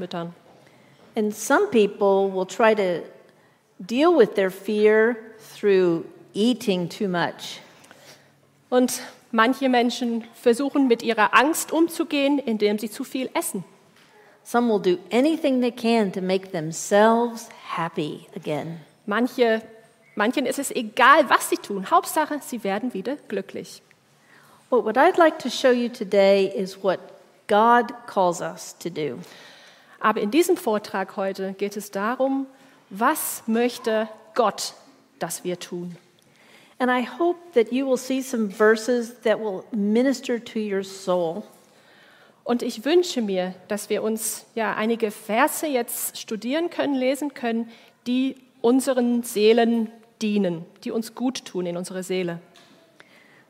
Müttern. And some people will try to deal with their fear through eating too much. Und manche Menschen versuchen mit ihrer Angst umzugehen, indem sie zu viel essen. Some will do anything they can to make themselves happy again. Manche, manchen ist es egal, was sie tun. Hauptsache, sie werden wieder glücklich. But what I'd like to show you today is what God calls us to do. Aber in diesem Vortrag heute geht es darum, was möchte Gott, dass wir tun. And I hope that you will see some verses that will minister to your soul. Und ich wünsche mir, dass wir uns ja einige Verse jetzt studieren können, lesen können, die unseren Seelen dienen, die uns gut tun in unserer Seele.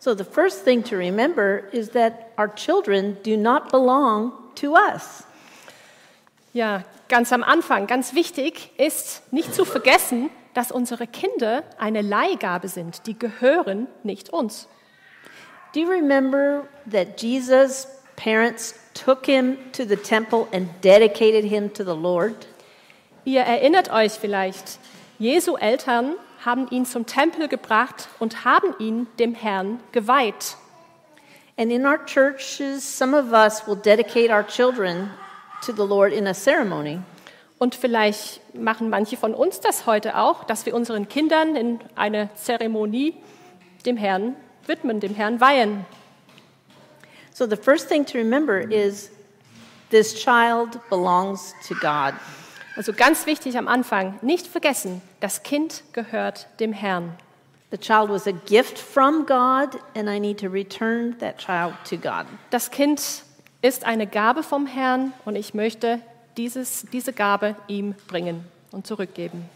So, the first thing to remember is that our children do not belong to us. Ja, ganz am Anfang, ganz wichtig ist nicht zu vergessen, dass unsere Kinder eine Leihgabe sind, die gehören nicht uns. Do you remember that Jesus' parents took him to the temple and dedicated him to the Lord? Ihr erinnert euch vielleicht, Jesu Eltern haben ihn zum Tempel gebracht und haben ihn dem Herrn geweiht. And in our churches, some of us will dedicate our children to the Lord in a ceremony. Und vielleicht machen manche von uns das heute auch, dass wir unseren Kindern in eine Zeremonie dem Herrn widmen, dem Herrn weihen. So the first thing to remember is this child belongs to God. Also ganz wichtig am Anfang, nicht vergessen, das Kind gehört dem Herrn. The child was a gift from God, and I need to return that child to God. Das Kind ist eine Gabe vom Herrn und ich möchte dieses, diese Gabe ihm bringen und zurückgeben.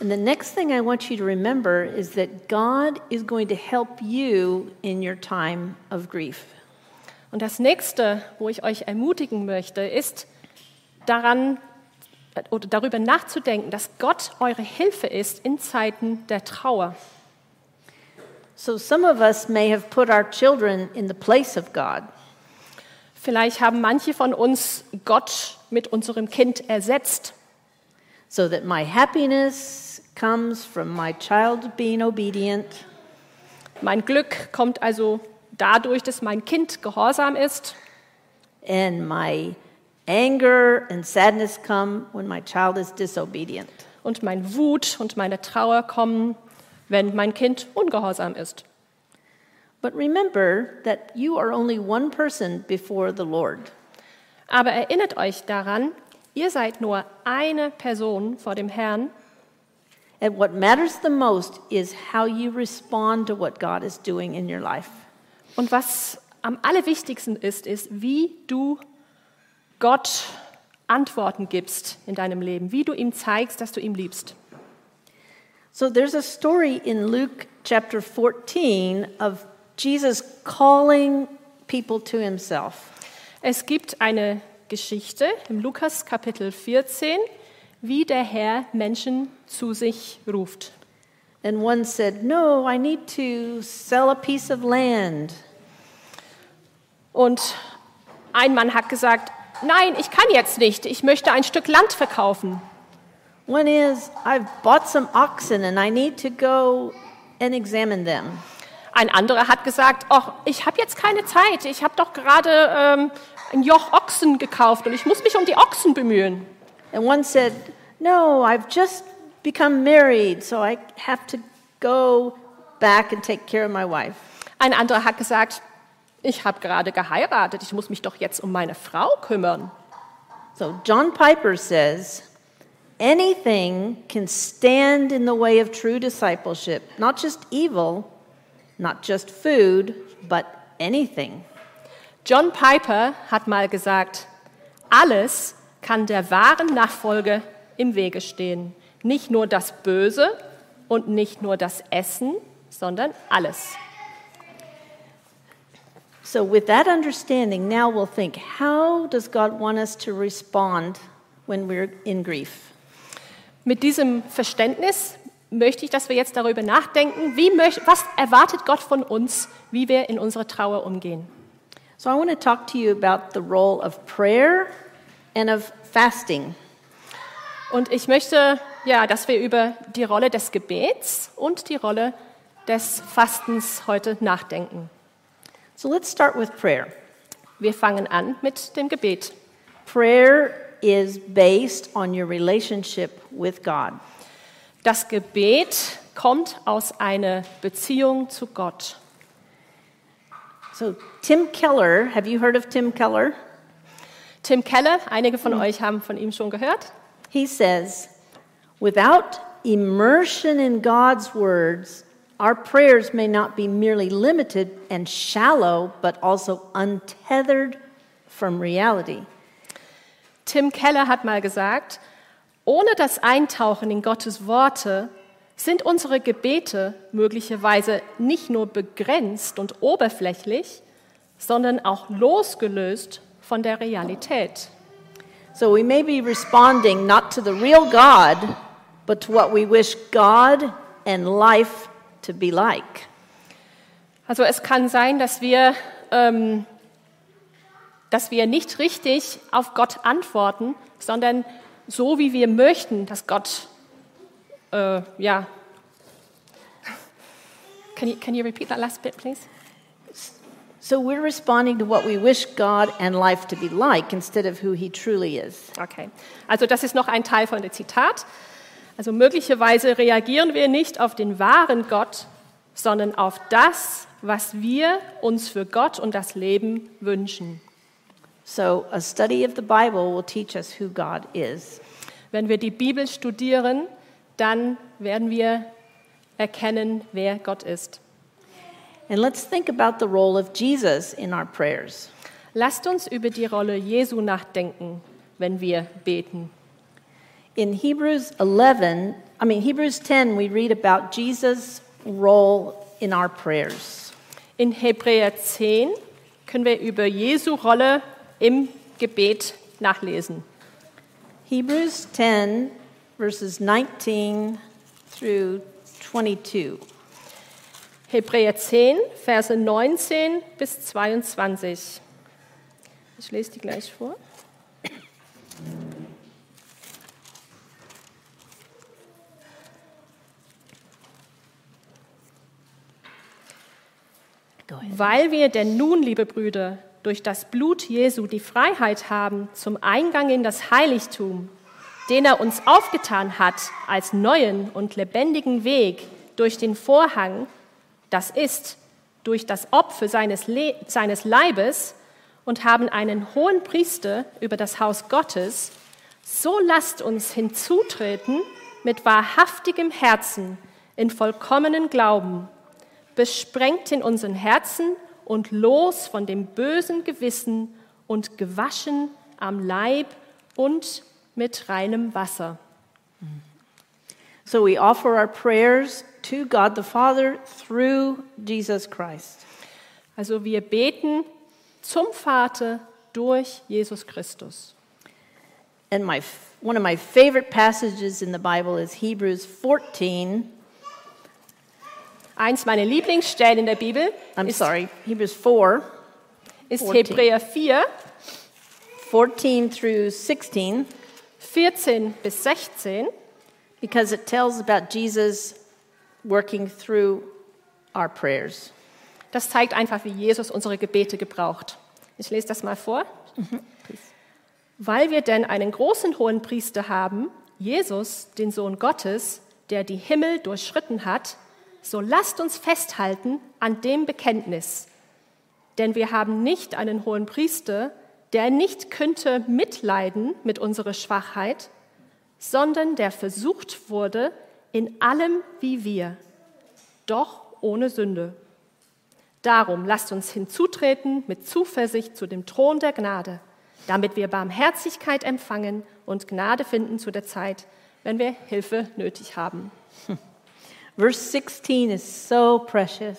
And the next thing I want you to remember is that God is going to help you in your time of grief. Und das nächste, wo ich euch ermutigen möchte, ist daran oder darüber nachzudenken, dass Gott eure Hilfe ist in Zeiten der Trauer. So some of us may have put our children in the place of God. Vielleicht haben manche von uns Gott mit unserem Kind ersetzt, so that my happiness comes from my child being obedient, Mein Glück kommt also dadurch, dass mein Kind gehorsam ist and my anger and sadness come when my child is disobedient. und mein Wut und meine Trauer kommen, wenn mein Kind ungehorsam ist. But remember that you are only one person before the Lord. Aber erinnert euch daran, ihr seid nur eine Person vor dem Herrn And what matters the most is how you respond to what God is doing in your life. und was am allerwichtigsten ist, ist, wie du Gott Antworten gibst in deinem Leben, wie du ihm zeigst, dass du ihm liebst. So there's a story in Luke chapter 14 of Jesus calling people to himself. Es gibt eine Geschichte im Lukas Kapitel 14, wie der Herr Menschen zu sich ruft. And one said, No, I need to sell a piece of land. Und ein Mann hat gesagt, nein, ich kann jetzt nicht, ich möchte ein Stück Land verkaufen. One is, I've bought some oxen and I need to go and examine them. Ein anderer hat gesagt, ach, ich habe jetzt keine Zeit, ich habe doch gerade ähm, ein Joch Ochsen gekauft und ich muss mich um die Ochsen bemühen. And one said, No, I've just become married, so I have to go back and take care of my wife. Ein anderer hat gesagt, ich habe gerade geheiratet, ich muss mich doch jetzt um meine Frau kümmern. So John Piper says, anything can stand in the way of true discipleship, not just evil, not just food, but anything. John Piper hat mal gesagt, alles kann der wahren Nachfolge im Wege stehen. Nicht nur das Böse und nicht nur das Essen, sondern alles. So, with that understanding, now we'll think how does God want us to respond when we're in grief? Mit diesem Verständnis möchte ich, dass wir jetzt darüber nachdenken, möcht, was erwartet Gott von uns, wie wir in unserer Trauer umgehen. So, I want to talk to you about the role of prayer and of fasting. Und ich möchte, ja, dass wir über die Rolle des Gebets und die Rolle des Fastens heute nachdenken. So let's start with prayer. Wir fangen an mit dem Gebet. Prayer is based on your relationship with God. Das Gebet kommt aus einer Beziehung zu Gott. So, Tim Keller, have you heard of Tim Keller? Tim Keller, einige von euch haben von ihm schon gehört. He says, without immersion in God's words, our prayers may not be merely limited and shallow, but also untethered from reality. Tim Keller hat mal gesagt, ohne das Eintauchen in Gottes Worte sind unsere Gebete möglicherweise nicht nur begrenzt und oberflächlich, sondern auch losgelöst von der Realität. So we may be responding not to the real God, but to what we wish God and life to be like. Also es kann sein, dass wir, ähm, dass wir nicht richtig auf Gott antworten, sondern so, wie wir möchten, dass Gott, äh, ja. Can you, can you repeat that last bit, please? So we're responding to what we wish God and life to be like instead of who He truly is. Okay. Also das ist noch ein Teil von dem Zitat. Also möglicherweise reagieren wir nicht auf den wahren Gott, sondern auf das, was wir uns für Gott und das Leben wünschen. So a study of the Bible will teach us who God is. Wenn wir die Bibel studieren, dann werden wir erkennen, wer Gott ist. And let's think about the role of Jesus in our prayers. Lasst uns über die Rolle Jesu nachdenken, wenn wir beten. In Hebrews 11, I mean Hebrews 10, we read about Jesus' role in our prayers. In Hebräer 10 können wir über Jesu Rolle im Gebet nachlesen. Hebrews 10, verses 19 through 22. Hebräer 10, Verse 19 bis 22. Ich lese die gleich vor. Weil wir denn nun, liebe Brüder, durch das Blut Jesu die Freiheit haben zum Eingang in das Heiligtum, den er uns aufgetan hat als neuen und lebendigen Weg durch den Vorhang, das ist durch das Opfer seines, Le seines Leibes und haben einen hohen Priester über das Haus Gottes, so lasst uns hinzutreten mit wahrhaftigem Herzen in vollkommenen Glauben, besprengt in unseren Herzen und los von dem bösen Gewissen und gewaschen am Leib und mit reinem Wasser. So we offer our prayers to God the Father through Jesus Christ. Also wir beten zum Vater durch Jesus Christus. And my one of my favorite passages in the Bible is Hebrews 14. Eins meiner Lieblingsstellen in der Bibel I'm ist, sorry, Hebrews 4, ist 14. Hebräer 4, 14 through 16, 14 bis 16. because it tells about Jesus working through our prayers. Das zeigt einfach, wie Jesus unsere Gebete gebraucht. Ich lese das mal vor. Weil wir denn einen großen hohen Priester haben, Jesus, den Sohn Gottes, der die Himmel durchschritten hat, so lasst uns festhalten an dem Bekenntnis. Denn wir haben nicht einen hohen Priester, der nicht könnte mitleiden mit unserer Schwachheit, sondern der versucht wurde in allem wie wir, doch ohne Sünde. Darum lasst uns hinzutreten mit Zuversicht zu dem Thron der Gnade, damit wir Barmherzigkeit empfangen und Gnade finden zu der Zeit, wenn wir Hilfe nötig haben. Verse 16 is so precious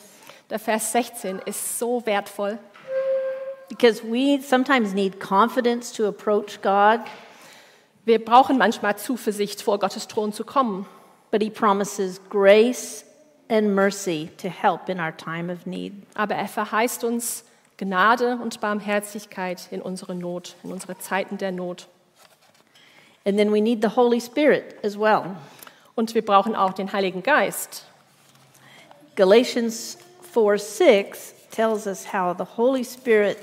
Der Vers 16 ist so wertvoll, because we sometimes need confidence to approach God, Wir brauchen manchmal Zuversicht, vor Gottes Thron zu kommen. but He promises grace and mercy to help in our time of need. Aber er verheißt uns Gnade und Barmherzigkeit in unsere Not, in unsere Zeiten der Not. And then we need the Holy Spirit as well. Und wir brauchen auch den Heiligen Geist. Galatians 4 6 tells us how the Holy Spirit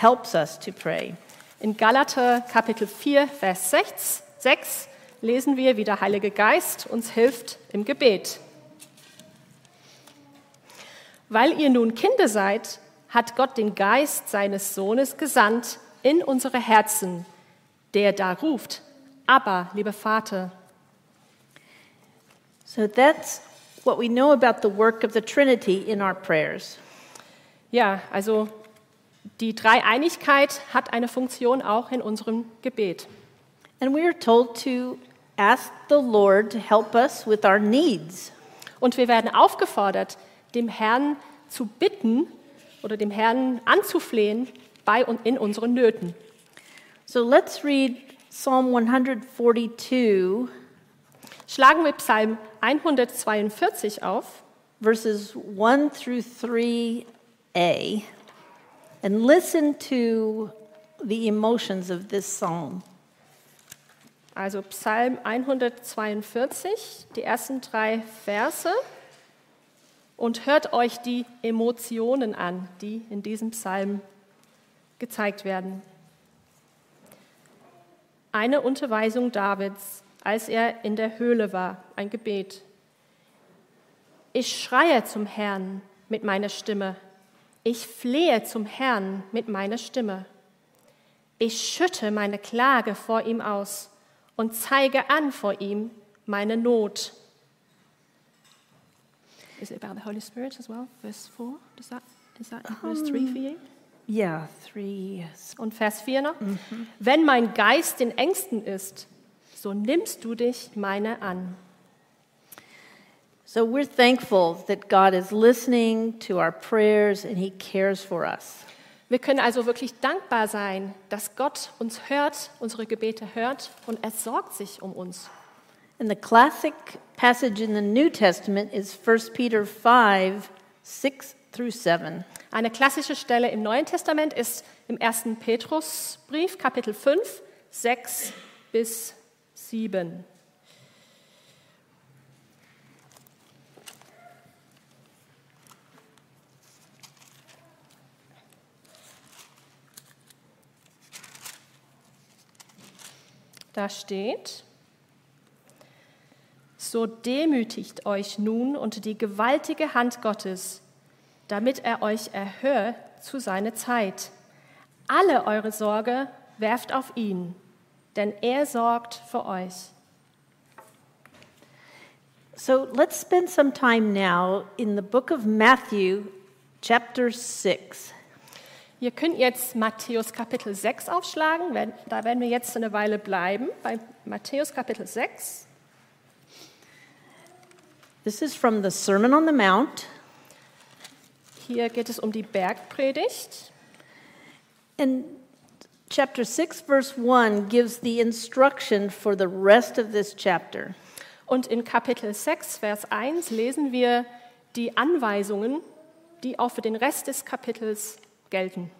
helps us to pray. In Galater Kapitel 4, Vers 6, 6 lesen wir, wie der Heilige Geist uns hilft im Gebet. Weil ihr nun Kinder seid, hat Gott den Geist seines Sohnes gesandt in unsere Herzen, der da ruft, aber, lieber Vater. So that's what we know about the work of the Trinity in our prayers. Ja, also die Dreieinigkeit hat eine Funktion auch in unserem Gebet. And we are told to ask the Lord to help us with our needs. Und wir werden aufgefordert, dem Herrn zu bitten oder dem Herrn anzuflehen bei und in unseren Nöten. So let's read Psalm 142, Schlagen wir Psalm 142 auf, verses 1 through 3a, and listen to the emotions of this psalm. also Psalm 142, die ersten drei Verse, und hört euch die Emotionen an, die in diesem Psalm gezeigt werden. Eine Unterweisung Davids, als er in der Höhle war, ein Gebet. Ich schreie zum Herrn mit meiner Stimme. Ich flehe zum Herrn mit meiner Stimme. Ich schütte meine Klage vor ihm aus und zeige an vor ihm meine Not. Is it about the Holy Spirit as well? Verse 4? Does that, is that in verse 3 for you? Yeah, 3. Und Vers 4 noch. Wenn mein Geist in Ängsten ist, so nimmst du dich meine an. So we're thankful that God is listening to our prayers and He cares for us. Wir können also wirklich dankbar sein, dass Gott uns hört, unsere Gebete hört und er sorgt sich um uns. And the classic passage in the New Testament is 1 Peter 5 6 through 7. Eine klassische Stelle im Neuen Testament ist im 1. Petrusbrief, Kapitel 5, 6 bis 7. Da steht, so demütigt euch nun unter die gewaltige Hand Gottes, damit er euch erhört zu seiner Zeit. Alle eure Sorge werft auf ihn, denn er sorgt für euch. So let's spend some time now in the book of Matthew, chapter 6. Ihr könnt jetzt Matthäus Kapitel 6 aufschlagen, da werden wir jetzt eine Weile bleiben, bei Matthäus Kapitel 6. This is from the Sermon on the Mount. Hier geht es um die Bergpredigt. And chapter 6, verse 1 gives the instruction for the rest of this chapter. Und in Kapitel 6, Vers 1 lesen wir die Anweisungen, die auch für den Rest des Kapitels gelten.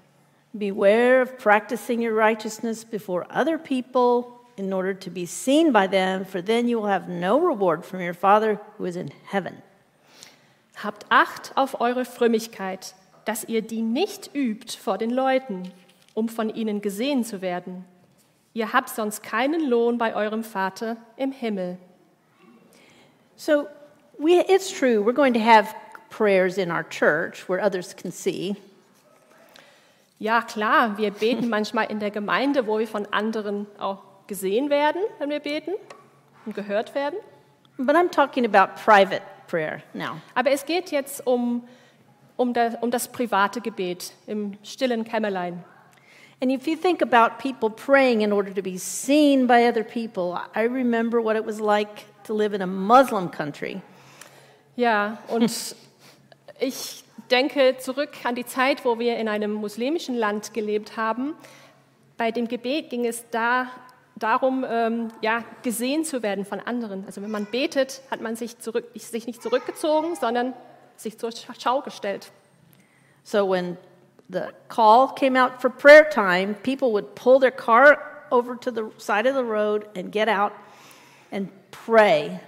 Beware of practicing your righteousness before other people in order to be seen by them, for then you will have no reward from your Father who is in heaven. Habt Acht auf eure Frömmigkeit, dass ihr die nicht übt vor den Leuten, um von ihnen gesehen zu werden. Ihr habt sonst keinen Lohn bei eurem Vater im Himmel. So we, it's true, we're going to have prayers in our church where others can see. Ja, klar, wir beten manchmal in der Gemeinde, wo wir von anderen auch gesehen werden, wenn wir beten und gehört werden. But I'm talking about private prayer now. Aber es geht jetzt um, um, das, um das private Gebet im stillen Kämmerlein. And if you think about people praying in order to be seen by other people, I remember what it was like to live in a Muslim country. Ja, und ich denke zurück an die Zeit, wo wir in einem muslimischen Land gelebt haben. Bei dem Gebet ging es da darum, ähm, ja, gesehen zu werden von anderen. Also wenn man betet, hat man sich, zurück, sich nicht zurückgezogen, sondern sich zur Schau gestellt. So when the call came out for prayer time, people would pull their car over to the side of the road and get out and pray.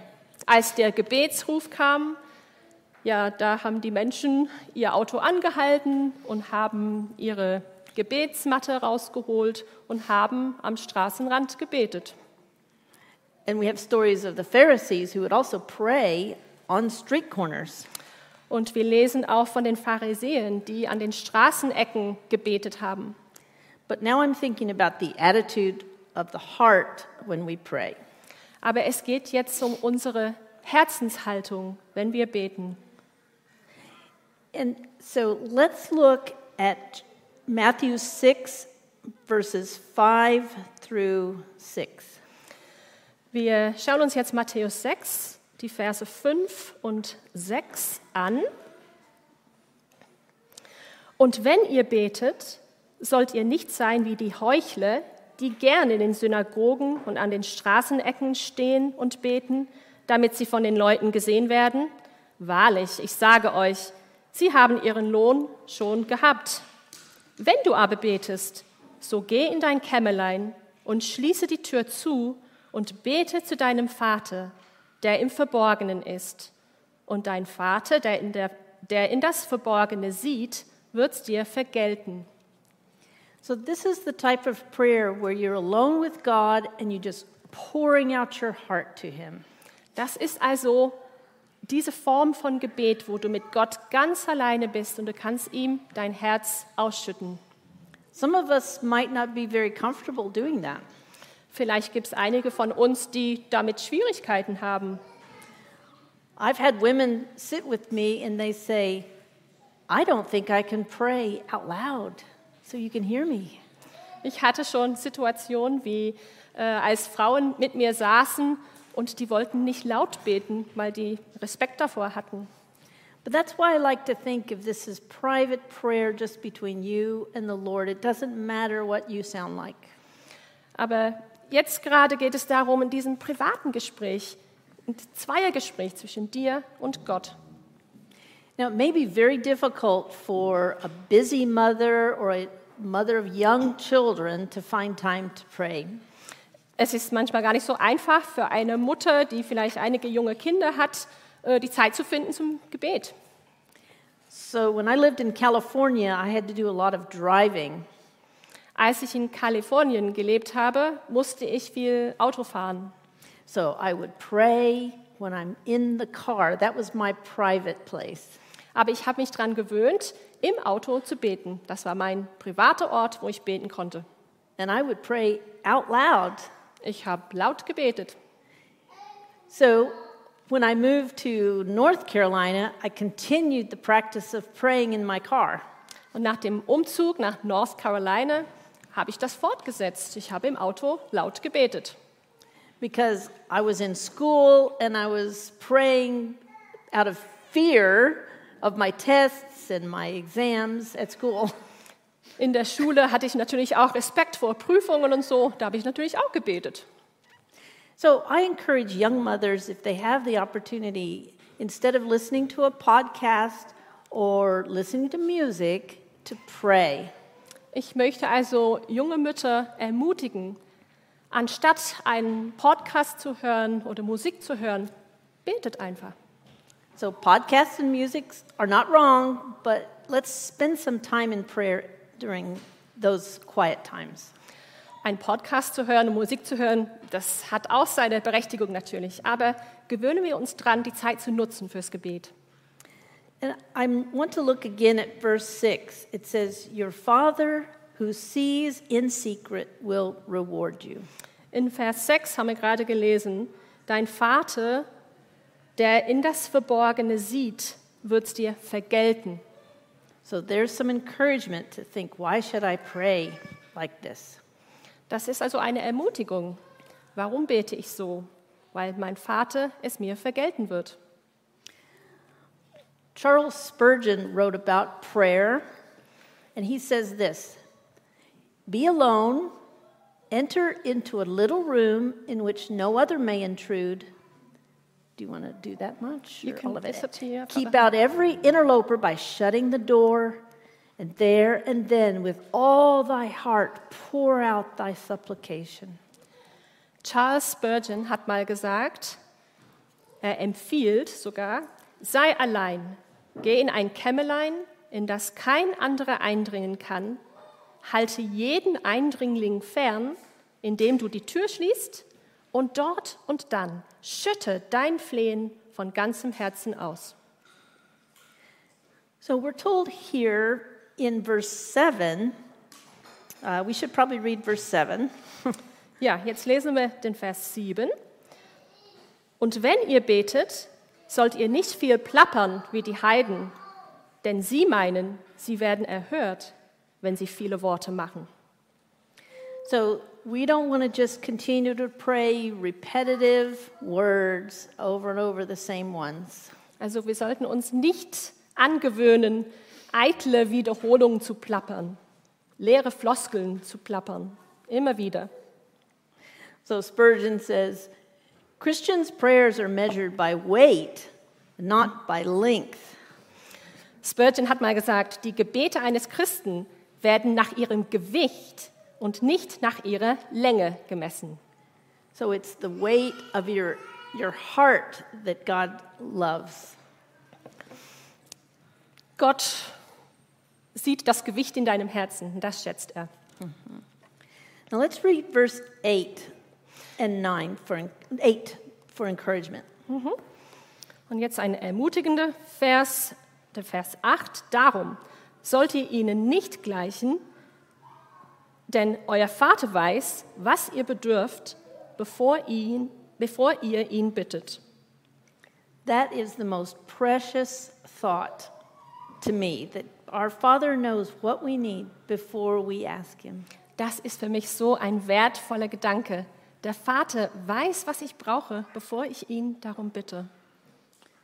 Als der Gebetsruf kam, ja, da haben die Menschen ihr Auto angehalten und haben ihre Gebetsmatte rausgeholt und haben am Straßenrand gebetet. And we have stories of the Pharisees who would also pray on street corners. Und wir lesen auch von den Pharisäern, die an den Straßenecken gebetet haben. But now I'm thinking about the attitude of the heart when we pray. Aber es geht jetzt um unsere Herzenshaltung, wenn wir beten. And so let's look at Matthew 6, verses 5 through 6. Wir schauen uns jetzt Matthäus 6, die Verse 5 und 6 an. Und wenn ihr betet, sollt ihr nicht sein wie die Heuchler, die gern in den Synagogen und an den Straßenecken stehen und beten, damit sie von den Leuten gesehen werden. Wahrlich, ich sage euch, sie haben ihren Lohn schon gehabt. Wenn du aber betest, so geh in dein Kämmerlein und schließe die Tür zu und bete zu deinem Vater, der im Verborgenen ist. Und dein Vater, der in, der, der in das Verborgene sieht, wird's dir vergelten. So, this is the type of prayer where you're alone with God and you just pouring out your heart to Him. Das ist also diese Form von Gebet, wo du mit Gott ganz alleine bist und du kannst ihm dein Herz ausschütten. Some of us might not be very comfortable doing that. Vielleicht gibt es einige von uns, die damit Schwierigkeiten haben. I've had women sit with me and they say, I don't think I can pray out loud so you can hear me. Ich hatte schon Situationen, wie äh, als Frauen mit mir saßen und die wollten nicht laut beten, weil die Respekt davor hatten. But that's why I like to think of this as private prayer just between you and the Lord. It doesn't matter what you sound like. Aber jetzt gerade geht es darum, in diesem privaten Gespräch, ein Zweiergespräch zwischen dir und Gott. Now, it may be very difficult for a busy mother or a mother of young children to find time to pray. Es ist manchmal gar nicht so einfach für eine Mutter, die vielleicht einige junge Kinder hat, äh, die Zeit zu finden zum Gebet. So, when I lived in California, I had to do a lot of driving. Als ich in Kalifornien gelebt habe, musste ich viel Auto fahren. So, I would pray when I'm in the car. That was my private place. Aber ich habe mich daran gewöhnt, im Auto zu beten. Das war mein privater Ort, wo ich beten konnte. And I would pray out loud. Ich habe laut gebetet. So, when I moved to North Carolina, I continued the practice of praying in my car. Und nach dem Umzug nach North Carolina habe ich das fortgesetzt. Ich habe im Auto laut gebetet. because I was in school and I was praying out of fear of my tests and my exams at school. In der Schule hatte ich natürlich auch Respekt vor Prüfungen und so. Da habe ich natürlich auch gebetet. So I encourage young mothers, if they have the opportunity, instead of listening to a podcast or listening to music, to pray. Ich möchte also junge Mütter ermutigen, anstatt einen Podcast zu hören oder Musik zu hören, betet einfach. So podcasts and music are not wrong, but let's spend some time in prayer during those quiet times. Ein Podcast zu hören und Musik zu hören, das hat auch seine Berechtigung natürlich. Aber gewöhnen wir uns dran, die Zeit zu nutzen fürs Gebet. And I want to look again at verse 6. It says, Your Father who sees in secret will reward you. In Vers 6 haben wir gerade gelesen, dein Vater, der in das Verborgene sieht, wird es dir vergelten. So there's some encouragement to think, why should I pray like this? Das ist also eine Ermutigung. Warum bete ich so? Weil mein Vater es mir vergelten wird. Charles Spurgeon wrote about prayer, and he says this Be alone, enter into a little room in which no other may intrude. Do you want to do that much? You can- all of it? up to you, Keep out every interloper by shutting the door and there and then with all thy heart pour out thy supplication. Charles Spurgeon hat mal gesagt, er empfiehlt sogar, sei allein, geh in ein Kämmerlein, in das kein anderer eindringen kann, halte jeden Eindringling fern, indem du die Tür schließt und dort und dann schütte dein Flehen von ganzem Herzen aus. So we're told here in verse 7, uh, we should probably read verse 7. Ja, jetzt lesen wir den Vers 7. Und wenn ihr betet, sollt ihr nicht viel plappern wie die Heiden, denn sie meinen, sie werden erhört, wenn sie viele Worte machen. So we don't want to just continue to pray repetitive words over and over the same ones. Also wir sollten uns nicht angewöhnen, eitle Wiederholungen zu plappern, leere Floskeln zu plappern, immer wieder. So Spurgeon says Christians' prayers are measured by weight, not by length. Spurgeon hat mal gesagt, die Gebete eines Christen werden nach ihrem Gewicht und nicht nach ihrer Länge gemessen. So it's the weight of your, your heart that God loves. Gott sieht das Gewicht in deinem Herzen, das schätzt er. Now let's read verse 8 and 9 for 8 for encouragement. Und jetzt ein ermutigender Vers, der Vers 8. Darum sollt ihr ihnen nicht gleichen, denn euer Vater weiß, was ihr bedürft, bevor, ihn, bevor ihr ihn bittet. That is the most precious thought to me that our Father knows what we need before we ask Him. Das ist für mich so ein wertvoller Gedanke. Der Vater weiß, was ich brauche, bevor ich ihn darum bitte.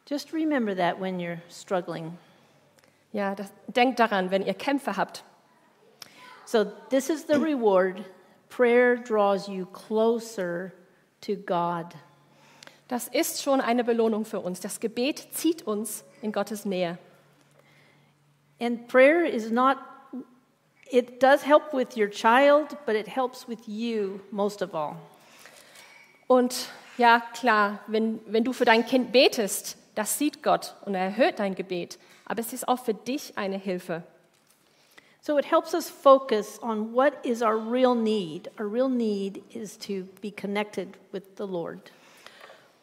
Just remember that when you're struggling. Ja, das, denkt daran, wenn ihr Kämpfe habt. So, this is the reward. Prayer draws you closer to God. Das ist schon eine Belohnung für uns. Das Gebet zieht uns in Gottes Nähe. And prayer is not, it does help with your child, but it helps with you most of all. Und ja, klar, wenn, wenn du für dein Kind betest, das sieht Gott und er erhört dein Gebet. Aber es ist auch für dich eine Hilfe. So it helps us focus on what is our real need. Our real need is to be connected with the Lord.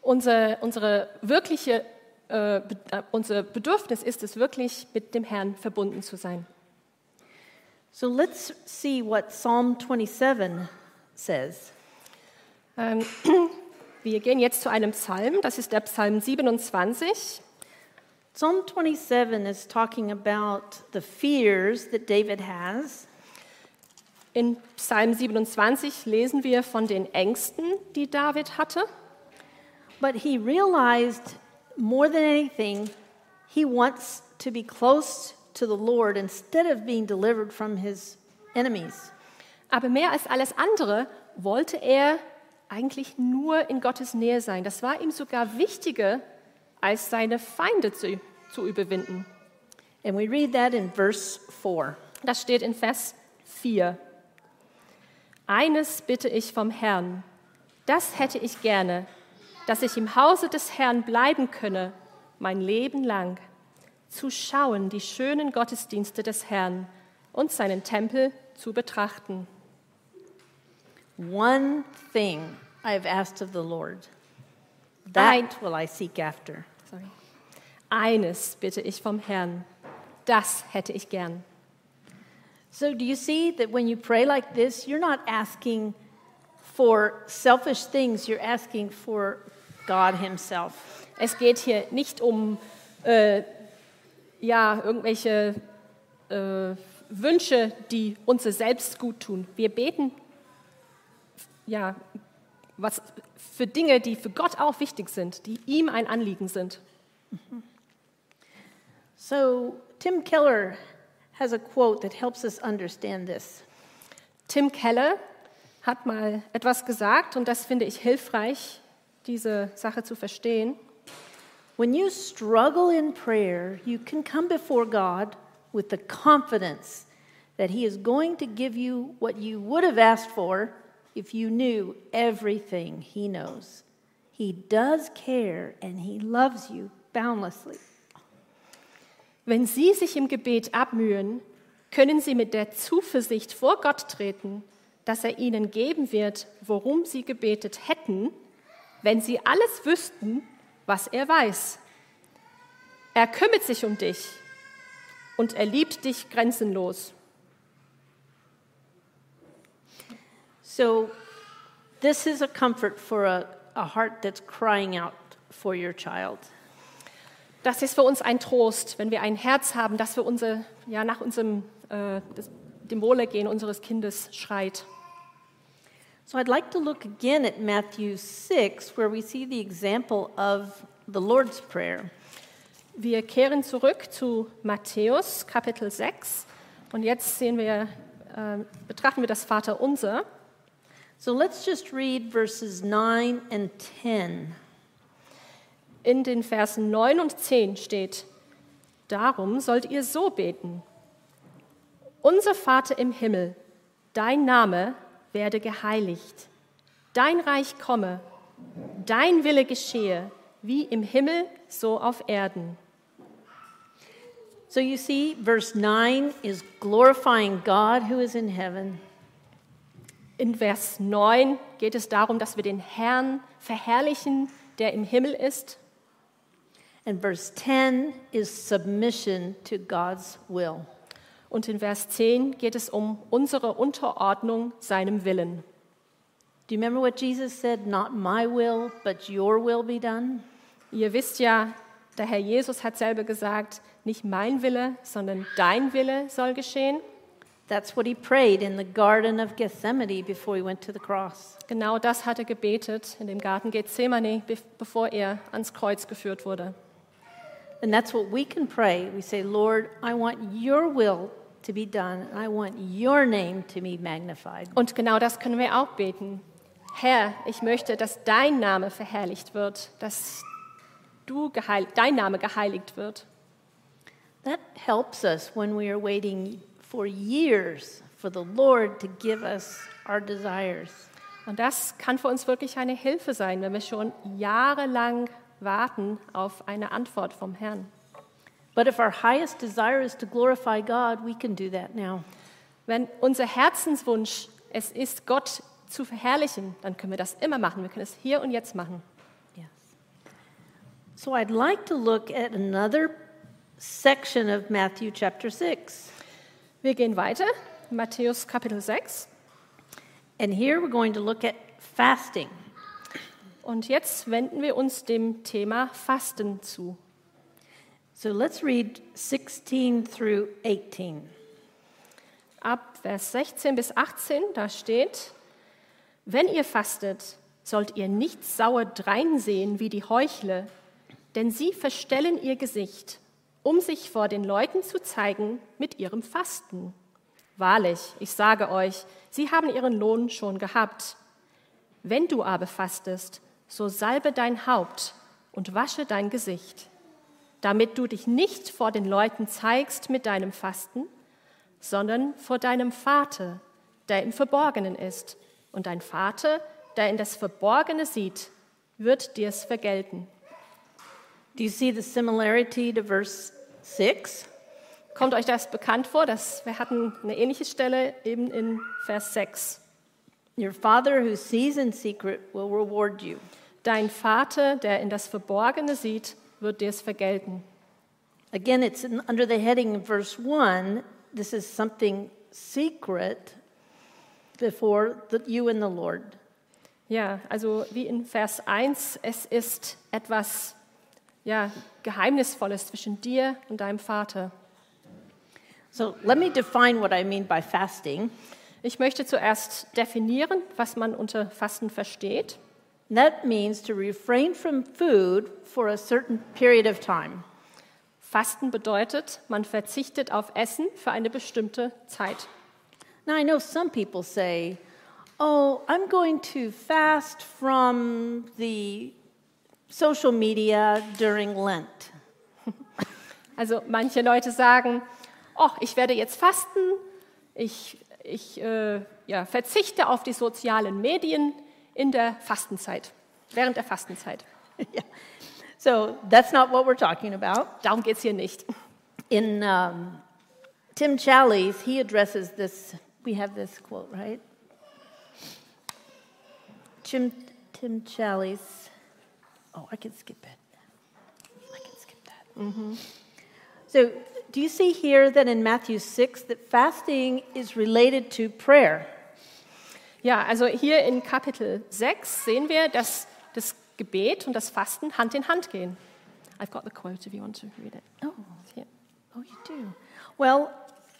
Unsere, unsere wirkliche, äh, äh, unser Bedürfnis ist es wirklich, mit dem Herrn verbunden zu sein. So let's see what Psalm 27 says. Ähm, wir gehen jetzt zu einem Psalm, das ist der Psalm 27. Psalm 27 is talking about the fears that David has. In Psalm 27 lesen wir von den Ängsten, die David hatte. But he realized more than anything, he wants to be close to the Lord instead of being delivered from his enemies. Aber mehr als alles andere wollte er eigentlich nur in Gottes Nähe sein. Das war ihm sogar wichtiger, als seine Feinde zu, zu überwinden. And we read that in verse 4. Das steht in Vers 4. Eines bitte ich vom Herrn, das hätte ich gerne, dass ich im Hause des Herrn bleiben könne, mein Leben lang, zu schauen die schönen Gottesdienste des Herrn und seinen Tempel zu betrachten. One thing I've asked of the Lord, that will I seek after. Sorry. Eines bitte ich vom Herrn, das hätte ich gern. So, do you see that when you pray like this, you're not asking for selfish things, you're asking for God Himself. Es geht hier nicht um äh, ja, irgendwelche äh, Wünsche, die uns selbst gut tun. Wir beten ja, was, für Dinge, die für Gott auch wichtig sind, die ihm ein Anliegen sind. So, Tim Keller has a quote that helps us understand this. Tim Keller hat mal etwas gesagt und das finde ich hilfreich, diese Sache zu verstehen. When you struggle in prayer, you can come before God with the confidence that He is going to give you what you would have asked for if you knew everything He knows. He does care and He loves you boundlessly. Wenn Sie sich im Gebet abmühen, können Sie mit der Zuversicht vor Gott treten, dass er Ihnen geben wird, worum Sie gebetet hätten, wenn Sie alles wüssten, was er weiß. Er kümmert sich um dich und er liebt dich grenzenlos. So, this is a comfort for a, a heart that's crying out for your child. Das ist für uns ein Trost, wenn wir ein Herz haben, das für unser, ja, nach unserem, äh, das, dem Wohlergehen unseres Kindes schreit. So I'd like to look again at Matthew 6, where we see the example of the Lord's Prayer. Wir kehren zurück zu Matthäus Kapitel 6 und jetzt sehen wir, äh, betrachten wir das Vaterunser. So let's just read verses 9 and 10. In den Versen 9 und 10 steht, Darum sollt ihr so beten. Unser Vater im Himmel, dein Name werde geheiligt, dein Reich komme, dein Wille geschehe, wie im Himmel, so auf Erden. So you see, verse 9 is glorifying God who is in heaven. In Vers 9 geht es darum, dass wir den Herrn verherrlichen, der im Himmel ist. And verse 10 is submission to God's will. Und in Vers 10 geht es um unsere Unterordnung seinem Willen. Do you remember what Jesus said? Not my will, but your will be done? Ihr wisst ja, der Herr Jesus hat selber gesagt, nicht mein Wille, sondern dein Wille soll geschehen. That's what he prayed in the Garden of Gethsemane before he went to the cross. Genau das hat er gebetet in dem Garten Gethsemane, be- bevor er ans Kreuz geführt wurde. And that's what we can pray. We say, Lord, I want your will to be done, I want your name to be magnified. Und genau das können wir auch beten. Herr, ich möchte, dass dein Name verherrlicht wird, dass du dein Name geheiligt wird. That helps us when we are waiting for years for the Lord to give us our desires. Und das kann für uns wirklich eine Hilfe sein, wenn wir schon jahrelang warten auf eine Antwort vom Herrn. But if our highest desire is to glorify God, we can do that now. Wenn unser Herzenswunsch es ist, Gott zu verherrlichen, dann können wir das immer machen. Wir können es hier und jetzt machen. Yes. So I'd like to look at another section of Matthew chapter 6. Wir gehen weiter, Matthäus Kapitel 6. And here we're going to look at fasting. Und jetzt wenden wir uns dem Thema Fasten zu. So let's read 16 through 18. Ab Vers 16 bis 18, da steht, wenn ihr fastet, sollt ihr nicht sauer dreinsehen wie die Heuchler, denn sie verstellen ihr Gesicht, um sich vor den Leuten zu zeigen mit ihrem Fasten. Wahrlich, ich sage euch, sie haben ihren Lohn schon gehabt. Wenn du aber fastest, so salbe dein Haupt und wasche dein Gesicht, damit du dich nicht vor den Leuten zeigst mit deinem Fasten, sondern vor deinem Vater, der im Verborgenen ist. Und dein Vater, der in das Verborgene sieht, wird dir's vergelten. Do you see the similarity to verse 6? Kommt euch das bekannt vor? Das, wir hatten eine ähnliche Stelle eben in Vers 6. Your Father who sees in secret will reward you. Dein Vater, der in das Verborgene sieht, wird dir's vergelten. Again, it's in, under the heading of verse 1. This is something secret before the, you and the Lord. Ja, also wie in Vers 1, es ist etwas ja, Geheimnisvolles zwischen dir und deinem Vater. So let me define what I mean by fasting. Ich möchte zuerst definieren, was man unter Fasten versteht. That means to refrain from food for a certain period of time. Fasten bedeutet, man verzichtet auf Essen für eine bestimmte Zeit. Now, I know some people say, oh, I'm going to fast from the social media during Lent. Also manche Leute sagen, oh, ich werde jetzt fasten, ich, ich äh, ja, verzichte auf die sozialen Medien in der Fastenzeit, während der Fastenzeit. yeah. So that's not what we're talking about. Darum geht es hier nicht. In um, Tim Challies, he addresses this. We have this quote, right? Tim, Tim Challies. Oh, I can skip it. I can skip that. Mm-hmm. So, do you see here that in Matthew 6 that fasting is related to prayer? Ja, also hier in Kapitel 6 sehen wir, dass das Gebet und das Fasten Hand in Hand gehen. I've got the quote if you want to read it. Oh, Here. oh, you do. Well,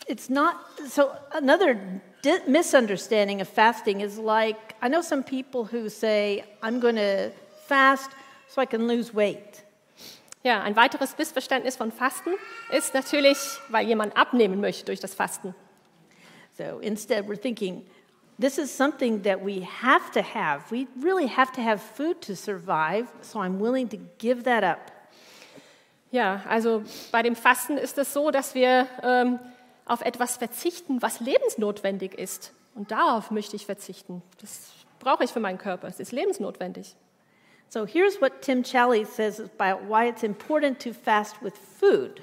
it's not. So another di- misunderstanding of fasting is like I know some people who say I'm going to fast so I can lose weight. Ja, ein weiteres Missverständnis von Fasten ist natürlich, weil jemand abnehmen möchte durch das Fasten. So instead, we're thinking this is something that we have to have. We really have to have food to survive, so I'm willing to give that up. Ja, also bei dem Fasten ist es so, dass wir ähm, auf etwas verzichten, was lebensnotwendig ist. Und darauf möchte ich verzichten. Das brauche ich für meinen Körper. Es ist lebensnotwendig. So here's what Tim Challies says about why it's important to fast with food.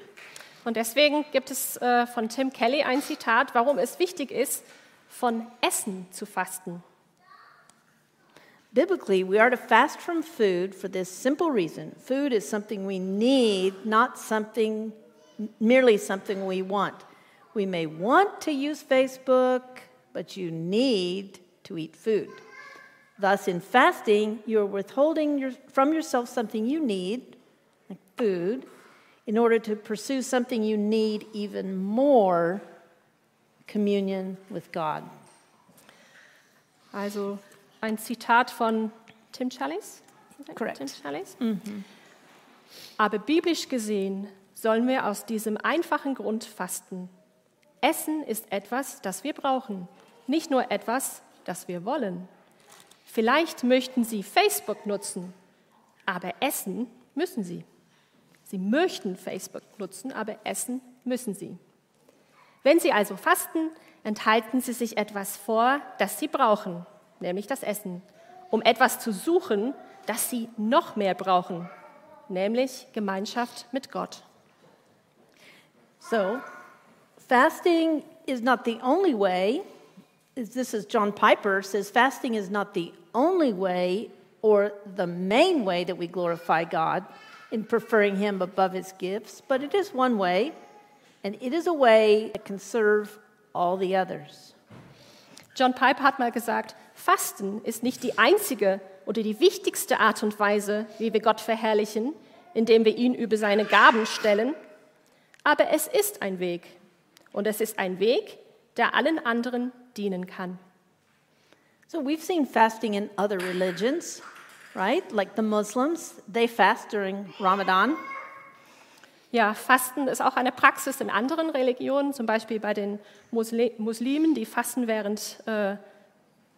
Und deswegen gibt es äh, von Tim Kelly ein Zitat, warum es wichtig ist, von Essen zu fasten. Biblically, we are to fast from food for this simple reason food is something we need, not something merely something we want. We may want to use Facebook, but you need to eat food. Thus, in fasting, you're withholding your, from yourself something you need, like food, in order to pursue something you need even more communion with God. Also ein Zitat von Tim Challies. Correct. Tim Challies. Aber biblisch gesehen sollen wir aus diesem einfachen Grund fasten. Essen ist etwas, das wir brauchen, nicht nur etwas, das wir wollen. Vielleicht möchten Sie Facebook nutzen, aber essen müssen Sie. Sie möchten Facebook nutzen, aber essen müssen Sie. Wenn Sie also fasten, enthalten Sie sich etwas vor, das Sie brauchen, nämlich das Essen, um etwas zu suchen, das Sie noch mehr brauchen, nämlich Gemeinschaft mit Gott. So, fasting is not the only way. This is John Piper says fasting is not the only way or the main way that we glorify God in preferring Him above His gifts, but it is one way, and it is a way that can serve all the others. John Piper hat mal gesagt, Fasten ist nicht die einzige oder die wichtigste Art und Weise, wie wir Gott verherrlichen, indem wir ihn über seine Gaben stellen, aber es ist ein Weg. Und es ist ein Weg, der allen anderen dienen kann. So we've seen fasting in other religions, right? Like the Muslims, they fast during Ramadan. Ja, Fasten ist auch eine Praxis in anderen Religionen, zum Beispiel bei den Musli Muslimen, die fasten während, äh,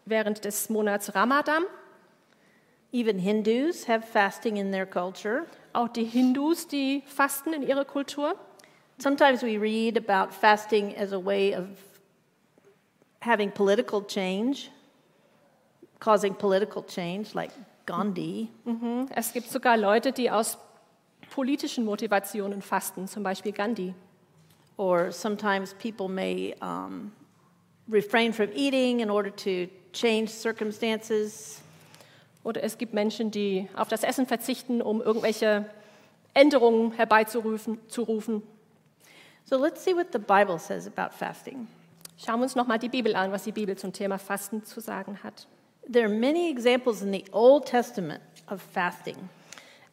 während des Monats Ramadan. Even Hindus have fasting in their culture. Auch die Hindus, die fasten in ihrer Kultur. Sometimes we read about fasting as a way of having political change, causing political change, like Gandhi. Mhm. Es gibt sogar Leute, die aus politischen Motivationen fasten, zum Beispiel Gandhi. Or sometimes people may um, refrain from eating in order to change circumstances. Oder es gibt Menschen, die auf das Essen verzichten, um irgendwelche Änderungen herbeizurufen. Zu rufen. So let's see what the Bible says about fasting. Schauen wir uns nochmal die Bibel an, was die Bibel zum Thema Fasten zu sagen hat. There are many examples in the Old Testament of fasting.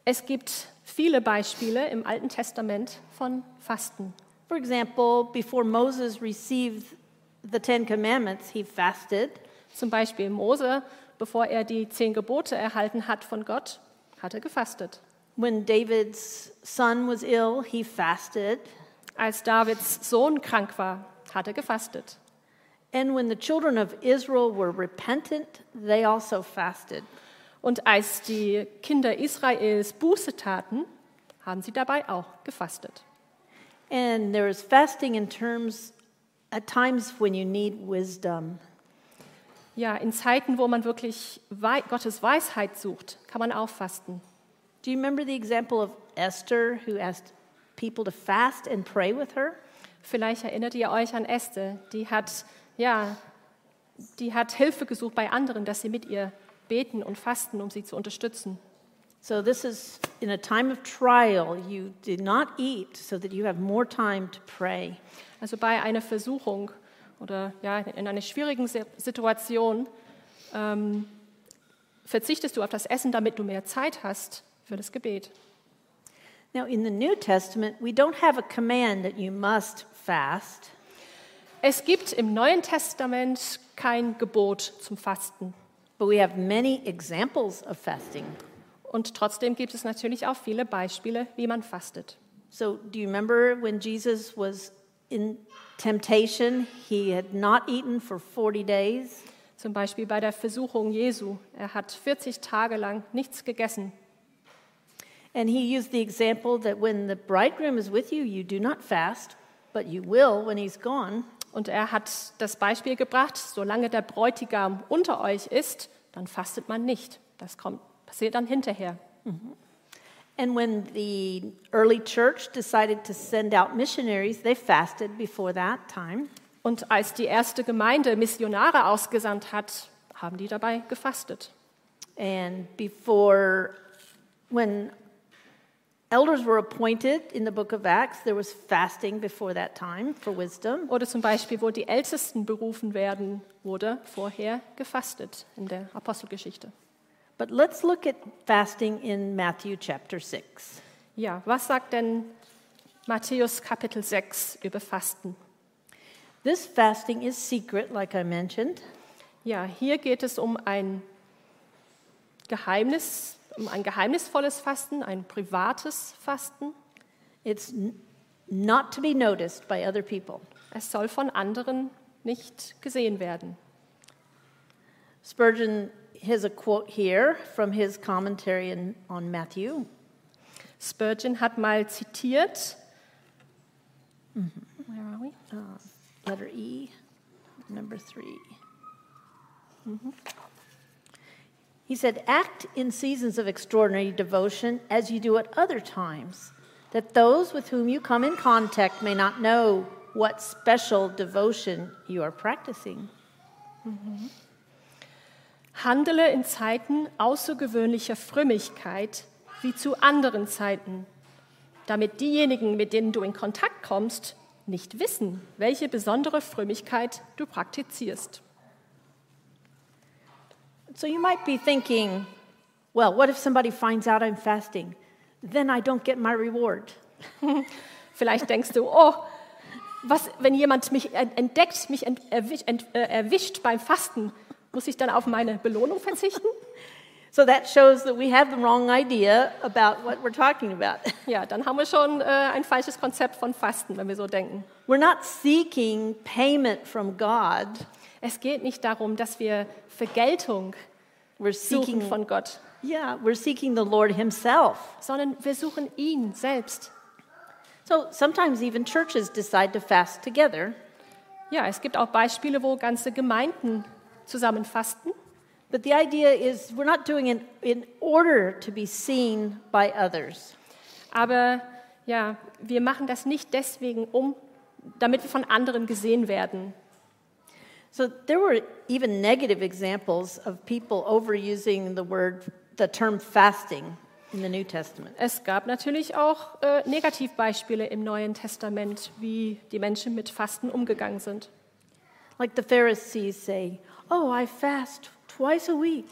Es gibt viele Beispiele im Alten Testament von Fasten. For example, before Moses received the Ten Commandments, he fasted. Zum Beispiel Mose, bevor er die zehn Gebote erhalten hat von Gott, hat er gefastet. When David's son was ill, he fasted. Als Davids Sohn krank war, hat er gefastet. And when the children of Israel were repentant, they also fasted. Und als die Kinder Israels Buße taten, haben sie dabei auch gefastet. And there is fasting in terms at times when you need wisdom. Ja, in Zeiten, wo man wirklich Wei Gottes Weisheit sucht, kann man auch fasten. Do you remember the example of Esther who asked people to fast and pray with her? Vielleicht erinnert ihr euch an Esther, die hat, ja, die hat Hilfe gesucht bei anderen, dass sie mit ihr beten und fasten, um sie zu unterstützen. So this is in a time of trial, you did not eat so that you have more time to pray. Also bei einer Versuchung oder ja, in einer schwierigen Si- Situation ähm, verzichtest du auf das Essen, damit du mehr Zeit hast für das Gebet. Now in the New Testament, we don't have a command that you must fast. Es gibt im Neuen Testament kein Gebot zum Fasten. But we have many examples of fasting. Und trotzdem gibt es natürlich auch viele Beispiele, wie man fastet. So, do you remember when Jesus was in temptation? He had not eaten for 40 days. Zum Beispiel bei der Versuchung Jesu. Er hat 40 Tage lang nichts gegessen. And he used the example that when the bridegroom is with you, you do not fast, but you will when he's gone. Und er hat das Beispiel gebracht, solange der Bräutigam unter euch ist, dann fastet man nicht. Das kommt, passiert dann hinterher. And when the early church decided to send out missionaries, they fasted before that time. Und als die erste Gemeinde Missionare ausgesandt hat, haben die dabei gefastet. And before, when elders were appointed in the book of Acts, there was fasting before that time for wisdom. Oder zum Beispiel, wo die Ältesten berufen werden, wurde vorher gefastet in der Apostelgeschichte. But let's look at fasting in Matthew chapter 6. Ja, was sagt denn Matthäus Kapitel 6 über Fasten? This fasting is secret, like I mentioned, Ja, hier geht es um ein Geheimnis, um ein geheimnisvolles Fasten, ein privates Fasten. it's not to be noticed by other people. Es soll von anderen nicht gesehen werden. Spurgeon has a quote here from his commentary in, on Matthew. Spurgeon hat mal zitiert. Where are we? Letter E, number three. He said, Act in seasons of extraordinary devotion as you do at other times, that those with whom you come in contact may not know what special devotion you are practicing. Handele in Zeiten außergewöhnlicher Frömmigkeit wie zu anderen Zeiten, damit diejenigen, mit denen du in Kontakt kommst, nicht wissen, welche besondere Frömmigkeit du praktizierst. So you might be thinking, well, what if somebody finds out I'm fasting? Then I don't get my reward. Vielleicht denkst du, oh, was, wenn jemand mich entdeckt, mich ent, erwisch, ent, äh, erwischt beim Fasten, muss ich dann auf meine Belohnung verzichten? So that shows that we have the wrong idea about what we're talking about. Ja, dann haben wir schon äh, ein falsches Konzept von Fasten, wenn wir so denken. We're not seeking payment from God. Es geht nicht darum, dass wir Vergeltung We're suchen seeking von Gott, Yeah, we're seeking the Lord himself. sondern wir suchen ihn selbst. So sometimes even churches decide to fast together, Ja, es gibt auch Beispiele, wo ganze Gemeinden zusammen fasten. but the idea is we're not doing it in order to be seen by others. Aber ja, wir machen das nicht deswegen, um, damit wir von anderen gesehen werden. So there were even negative examples of people overusing the word the term fasting in the New Testament. Es gab natürlich auch äh, Negativbeispiele im Neuen Testament, wie die Menschen mit Fasten umgegangen sind. Like the Pharisees say, "Oh, I fast twice a week."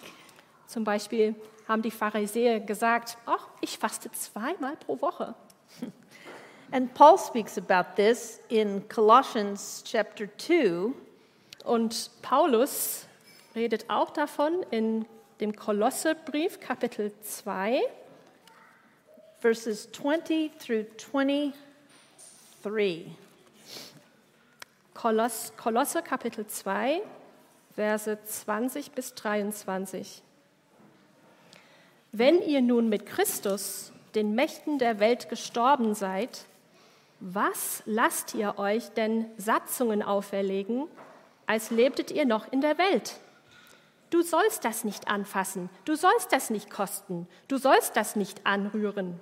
Zum Beispiel haben die Pharisäer gesagt, ach, ich faste zweimal pro Woche. And Paul speaks about this in Colossians chapter 2, Und Paulus redet auch davon in dem Kolossebrief Kapitel 2, verses 20 through 23. Koloss, Kolosse Kapitel 2, Verse 20 bis 23. Wenn ihr nun mit Christus, den Mächten der Welt, gestorben seid, Was lasst ihr euch denn Satzungen auferlegen, als lebtet ihr noch in der Welt? Du sollst das nicht anfassen, du sollst das nicht kosten, du sollst das nicht anrühren.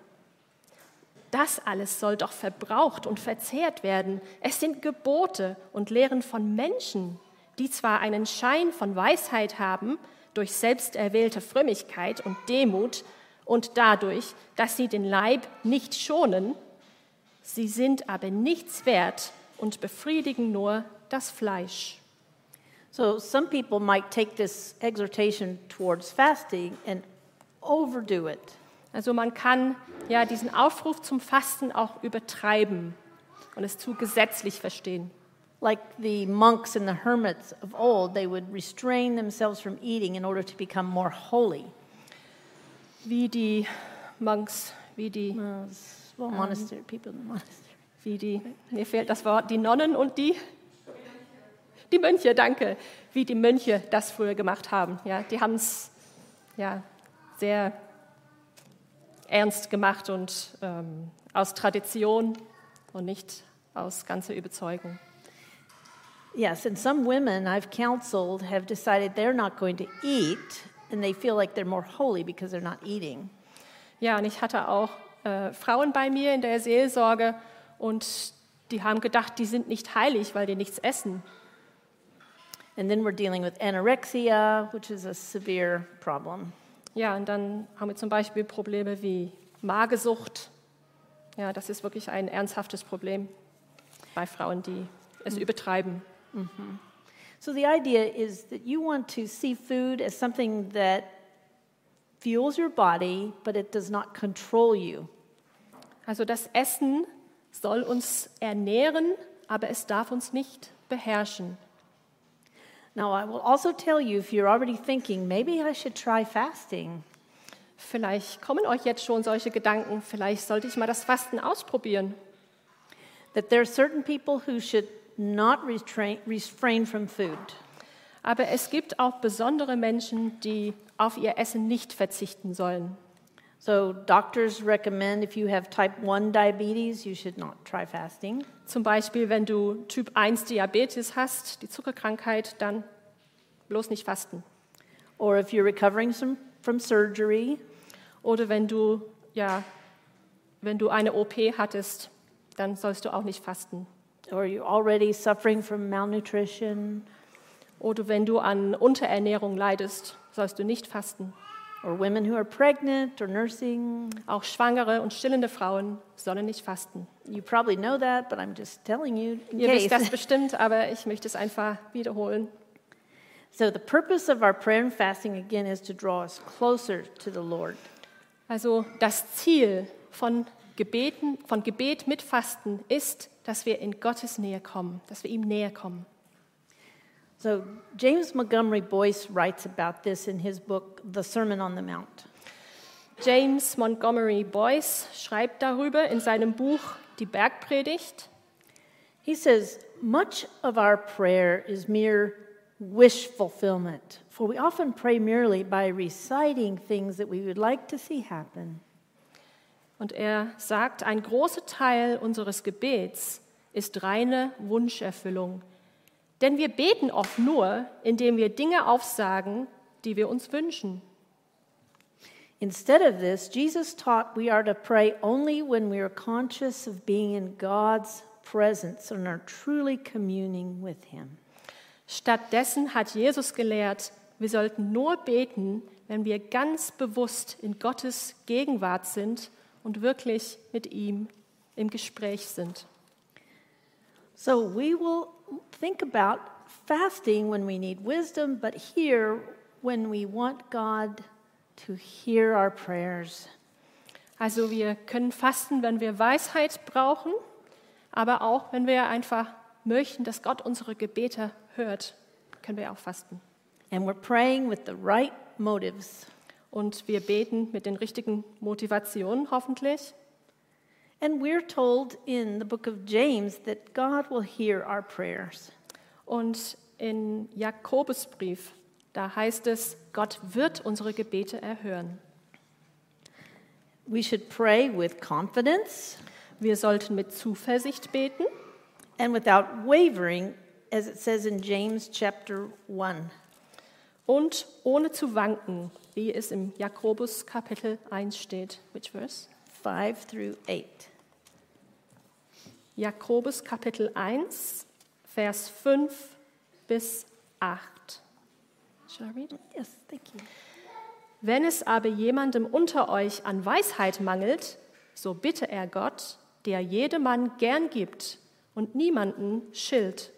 Das alles soll doch verbraucht und verzehrt werden. Es sind Gebote und Lehren von Menschen, die zwar einen Schein von Weisheit haben durch selbsterwählte Frömmigkeit und Demut und dadurch, dass sie den Leib nicht schonen, sie sind aber nichts wert und befriedigen nur das Fleisch. So some people might take this exhortation towards fasting and overdo it. Also man kann ja diesen Aufruf zum Fasten auch übertreiben und es zu gesetzlich verstehen. Like the monks and the hermits of old, they would restrain themselves from eating in order to become more holy. Wie die Monks, wie die, well, monastery, people in the monastery. wie die, mir fehlt das Wort, die Nonnen und die, die Mönche, danke, wie die Mönche das früher gemacht haben. Ja, die haben es ja, sehr ernst gemacht und ähm, aus Tradition und nicht aus ganzer Überzeugung. Yes, and some women I've counseled have decided they're not going to eat, and they feel like they're more holy because they're not eating. Ja, und ich hatte auch äh, Frauen bei mir in der Seelsorge und die haben gedacht, die sind nicht heilig, weil die nichts essen. And then we're dealing with anorexia, which is a severe problem. Ja, und dann haben wir zum Beispiel Probleme wie Magersucht. Ja, das ist wirklich ein ernsthaftes Problem bei Frauen, die es übertreiben. So the idea is that you want to see food as something that fuels your body, but it does not control you. Also das Essen soll uns ernähren, aber es darf uns nicht beherrschen. Now, I will also tell you if you're already thinking, maybe I should try fasting. Vielleicht kommen euch jetzt schon solche Gedanken, vielleicht sollte ich mal das Fasten ausprobieren. that there are certain people who should not restrain, refrain from food. Aber es gibt auch besondere Menschen, die auf ihr Essen nicht verzichten sollen. So, doctors recommend if you have type 1 diabetes, you should not try fasting. Zum Beispiel, wenn du Typ 1 Diabetes hast, die Zuckerkrankheit, dann bloß nicht fasten. Or if you're recovering some, from surgery, Oder wenn du, ja, wenn du eine OP hattest, dann sollst du auch nicht fasten. or you're already suffering from malnutrition, Oder wenn du an Unterernährung leidest, sollst du nicht fasten. Or women who are pregnant or nursing. Auch schwangere und stillende Frauen sollen nicht fasten. You probably know that, but I'm just telling you Ihr wisst das bestimmt, aber ich möchte es einfach wiederholen. So, the purpose of our prayer and fasting again is to draw us closer to the Lord. Also das Ziel von Gebeten, von Gebet mit Fasten ist, dass wir in Gottes Nähe kommen, dass wir ihm näher kommen. So, James Montgomery Boyce writes about this in his book, The Sermon on the Mount. James Montgomery Boyce schreibt darüber in seinem Buch Die Bergpredigt. He says, Much of our prayer is mere wish fulfillment, for we often pray merely by reciting things that we would like to see happen. Und er sagt, ein großer Teil unseres Gebets ist reine Wunscherfüllung. Denn wir beten oft nur, indem wir Dinge aufsagen, die wir uns wünschen. Instead of this, Jesus taught we are to pray only when we are conscious of being in God's presence and are truly communing with Him. Stattdessen hat Jesus gelehrt, wir sollten nur beten, wenn wir ganz bewusst in Gottes Gegenwart sind und wirklich mit ihm im Gespräch sind. So we will think about fasting when we need wisdom, but here when we want God to hear our prayers. Also wir können fasten, wenn wir Weisheit brauchen, aber auch wenn wir einfach möchten, dass Gott unsere Gebete hört, können wir auch fasten. And we're praying with the right motives. Und wir beten mit den richtigen Motivationen hoffentlich. And we're told in the book of James that God will hear our prayers. Und in Jakobusbrief, da heißt es, Gott wird unsere Gebete erhören. We should pray with confidence, Wir sollten mit Zuversicht beten and without wavering, as it says in James chapter 1. und ohne zu wanken, wie es im Jakobus Kapitel 1 steht. Which verse? 5 through 8. Jakobus Kapitel 1, Vers 5 bis 8. Shall I read? Yes, thank you. Wenn es aber jemandem unter euch an Weisheit mangelt, so bitte er Gott, der jedermann gern gibt und niemanden schilt,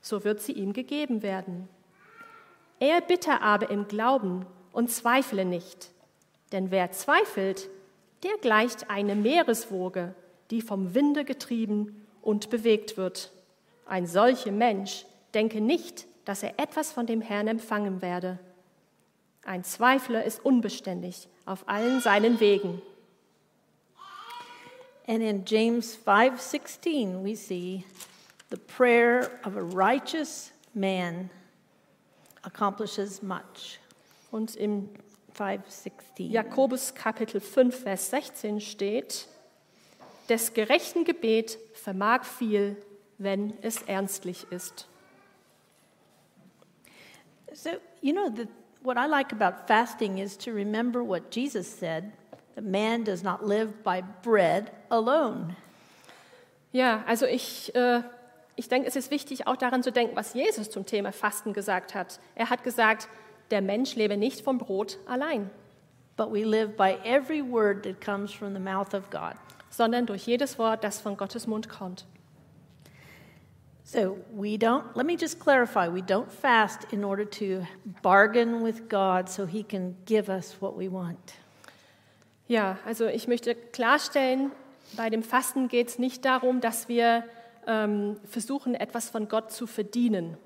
so wird sie ihm gegeben werden. Er bitte aber im Glauben und zweifle nicht, denn wer zweifelt, der gleicht eine Meereswoge, die vom Winde getrieben und bewegt wird. Ein solcher Mensch denke nicht, dass er etwas von dem Herrn empfangen werde. Ein Zweifler ist unbeständig auf allen seinen Wegen. And in James 5:16 we see the prayer of a righteous man accomplishes much. Und im 5:16. Jakobus Kapitel 5, Vers 16 steht, des gerechten Gebet vermag viel, wenn es ernstlich ist. So, you know, the, what I like about fasting is to remember what Jesus said that man does not live by bread alone. Ja, also ich, äh, ich denke, es ist wichtig, auch daran zu denken, was Jesus zum Thema Fasten gesagt hat. Er hat gesagt, der Mensch lebe nicht vom Brot allein, But we live by every word that comes from the mouth of God. Sondern durch jedes Wort, das von Gottes Mund kommt. So we don't, let me just clarify, we don't fast in order to bargain with God so he can give us what we want. Ja, also ich möchte klarstellen, bei dem Fasten geht es nicht darum, dass wir ähm, versuchen, etwas von Gott zu verdienen.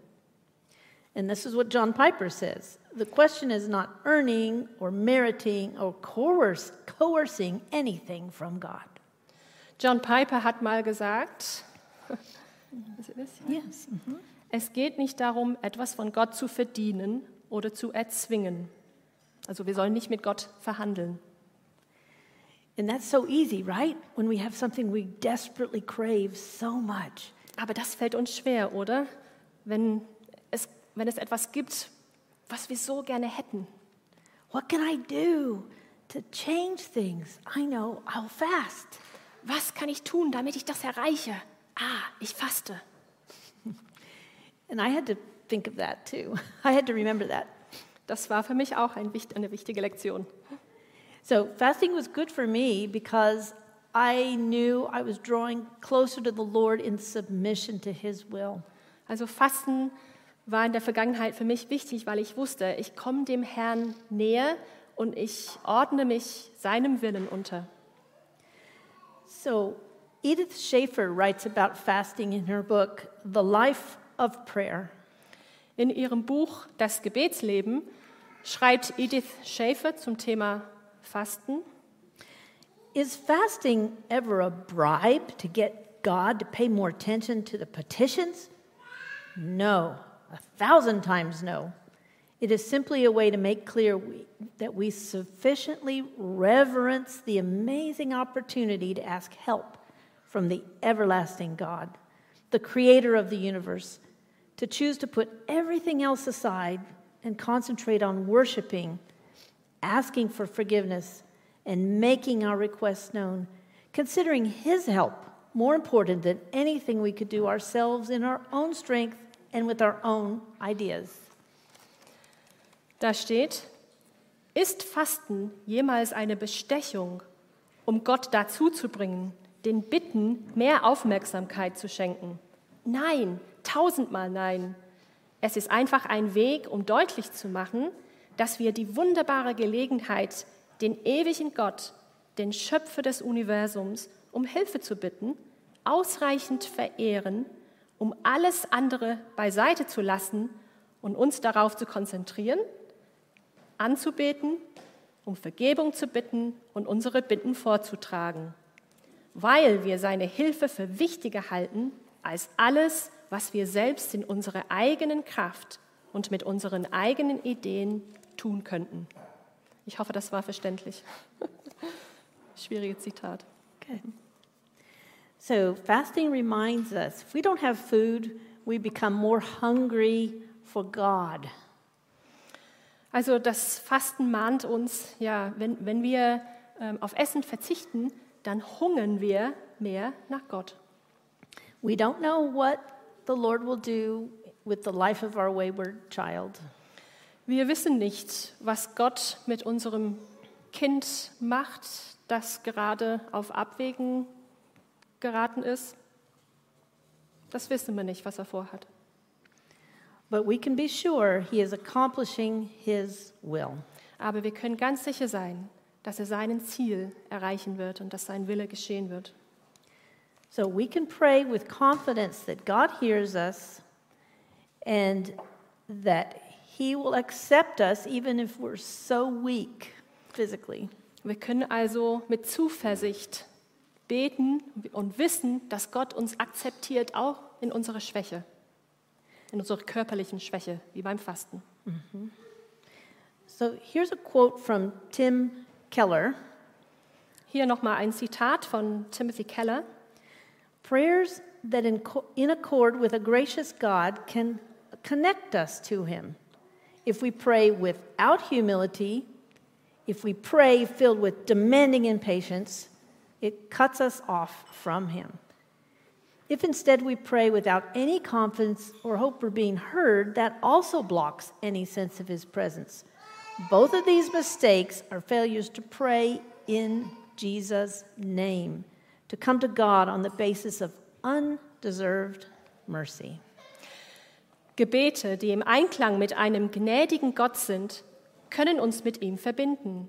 And this is what John Piper says. The question is not earning or meriting or coerce, coercing anything from God. John Piper hat mal gesagt? Yes. es geht nicht darum, etwas von Gott zu verdienen oder zu erzwingen. Also wir sollen nicht mit Gott verhandeln. And that's so easy, right? When we have something we desperately crave so much. Aber das fällt uns schwer, oder? Wenn es, wenn es etwas gibt, was wir so gerne hätten. What can I do to change things? I know I'll fast. Was kann ich tun, damit ich das erreiche? Ah, ich faste. And I had to think of that too. I had to remember that. Das war für mich auch ein, eine wichtige Lektion. So, fasting was good for me because I knew I was drawing closer to the Lord in submission to His will. Also Fasten war in der Vergangenheit für mich wichtig, weil ich wusste, ich komme dem Herrn näher und ich ordne mich seinem Willen unter. So, Edith Schaefer writes about fasting in her book, The Life of Prayer. In ihrem Buch Das Gebetsleben schreibt Edith Schaefer zum Thema Fasten. Is fasting ever a bribe to get God to pay more attention to the petitions? No, a thousand times no. It is simply a way to make clear we, that we sufficiently reverence the amazing opportunity to ask help from the everlasting God, the creator of the universe, to choose to put everything else aside and concentrate on worshiping, asking for forgiveness, and making our requests known, considering His help more important than anything we could do ourselves in our own strength and with our own ideas. Da steht, ist Fasten jemals eine Bestechung, um Gott dazu zu bringen, den Bitten mehr Aufmerksamkeit zu schenken? Nein, tausendmal nein. Es ist einfach ein Weg, um deutlich zu machen, dass wir die wunderbare Gelegenheit, den ewigen Gott, den Schöpfer des Universums, um Hilfe zu bitten, ausreichend verehren, um alles andere beiseite zu lassen und uns darauf zu konzentrieren, anzubeten, um Vergebung zu bitten und unsere Bitten vorzutragen, weil wir seine Hilfe für wichtiger halten als alles, was wir selbst in unserer eigenen Kraft und mit unseren eigenen Ideen tun könnten. Ich hoffe, das war verständlich. Schwieriges Zitat. Okay. So, fasting reminds us if we don't have food, we become more hungry for God. Also das Fasten mahnt uns, ja, wenn, wenn wir ähm, auf Essen verzichten, dann hungern wir mehr nach Gott. We don't know what the Lord will do with the life of our wayward child. Wir wissen nicht, was Gott mit unserem Kind macht, das gerade auf Abwägen geraten ist. Das wissen wir nicht, was er vorhat. But we can be sure he is accomplishing his will. Aber wir können ganz sicher sein, dass er sein Ziel erreichen wird und dass sein Wille geschehen wird. So we can pray with confidence that God hears us and that he will accept us even if we're so weak physically. Wir können also mit Zuversicht beten und wissen, dass Gott uns akzeptiert, auch in unserer Schwäche, in unserer körperlichen Schwäche, wie beim Fasten. So here's a quote from Tim Keller. Hier nochmal ein Zitat von Timothy Keller. Prayers that, in, in accord with a gracious God, can connect us to Him. If we pray without humility, if we pray filled with demanding impatience, it cuts us off from Him. If instead we pray without any confidence or hope for being heard, that also blocks any sense of His presence. Both of these mistakes are failures to pray in Jesus' name, to come to God on the basis of undeserved mercy. Gebete, die im Einklang mit einem gnädigen Gott sind, können uns mit ihm verbinden.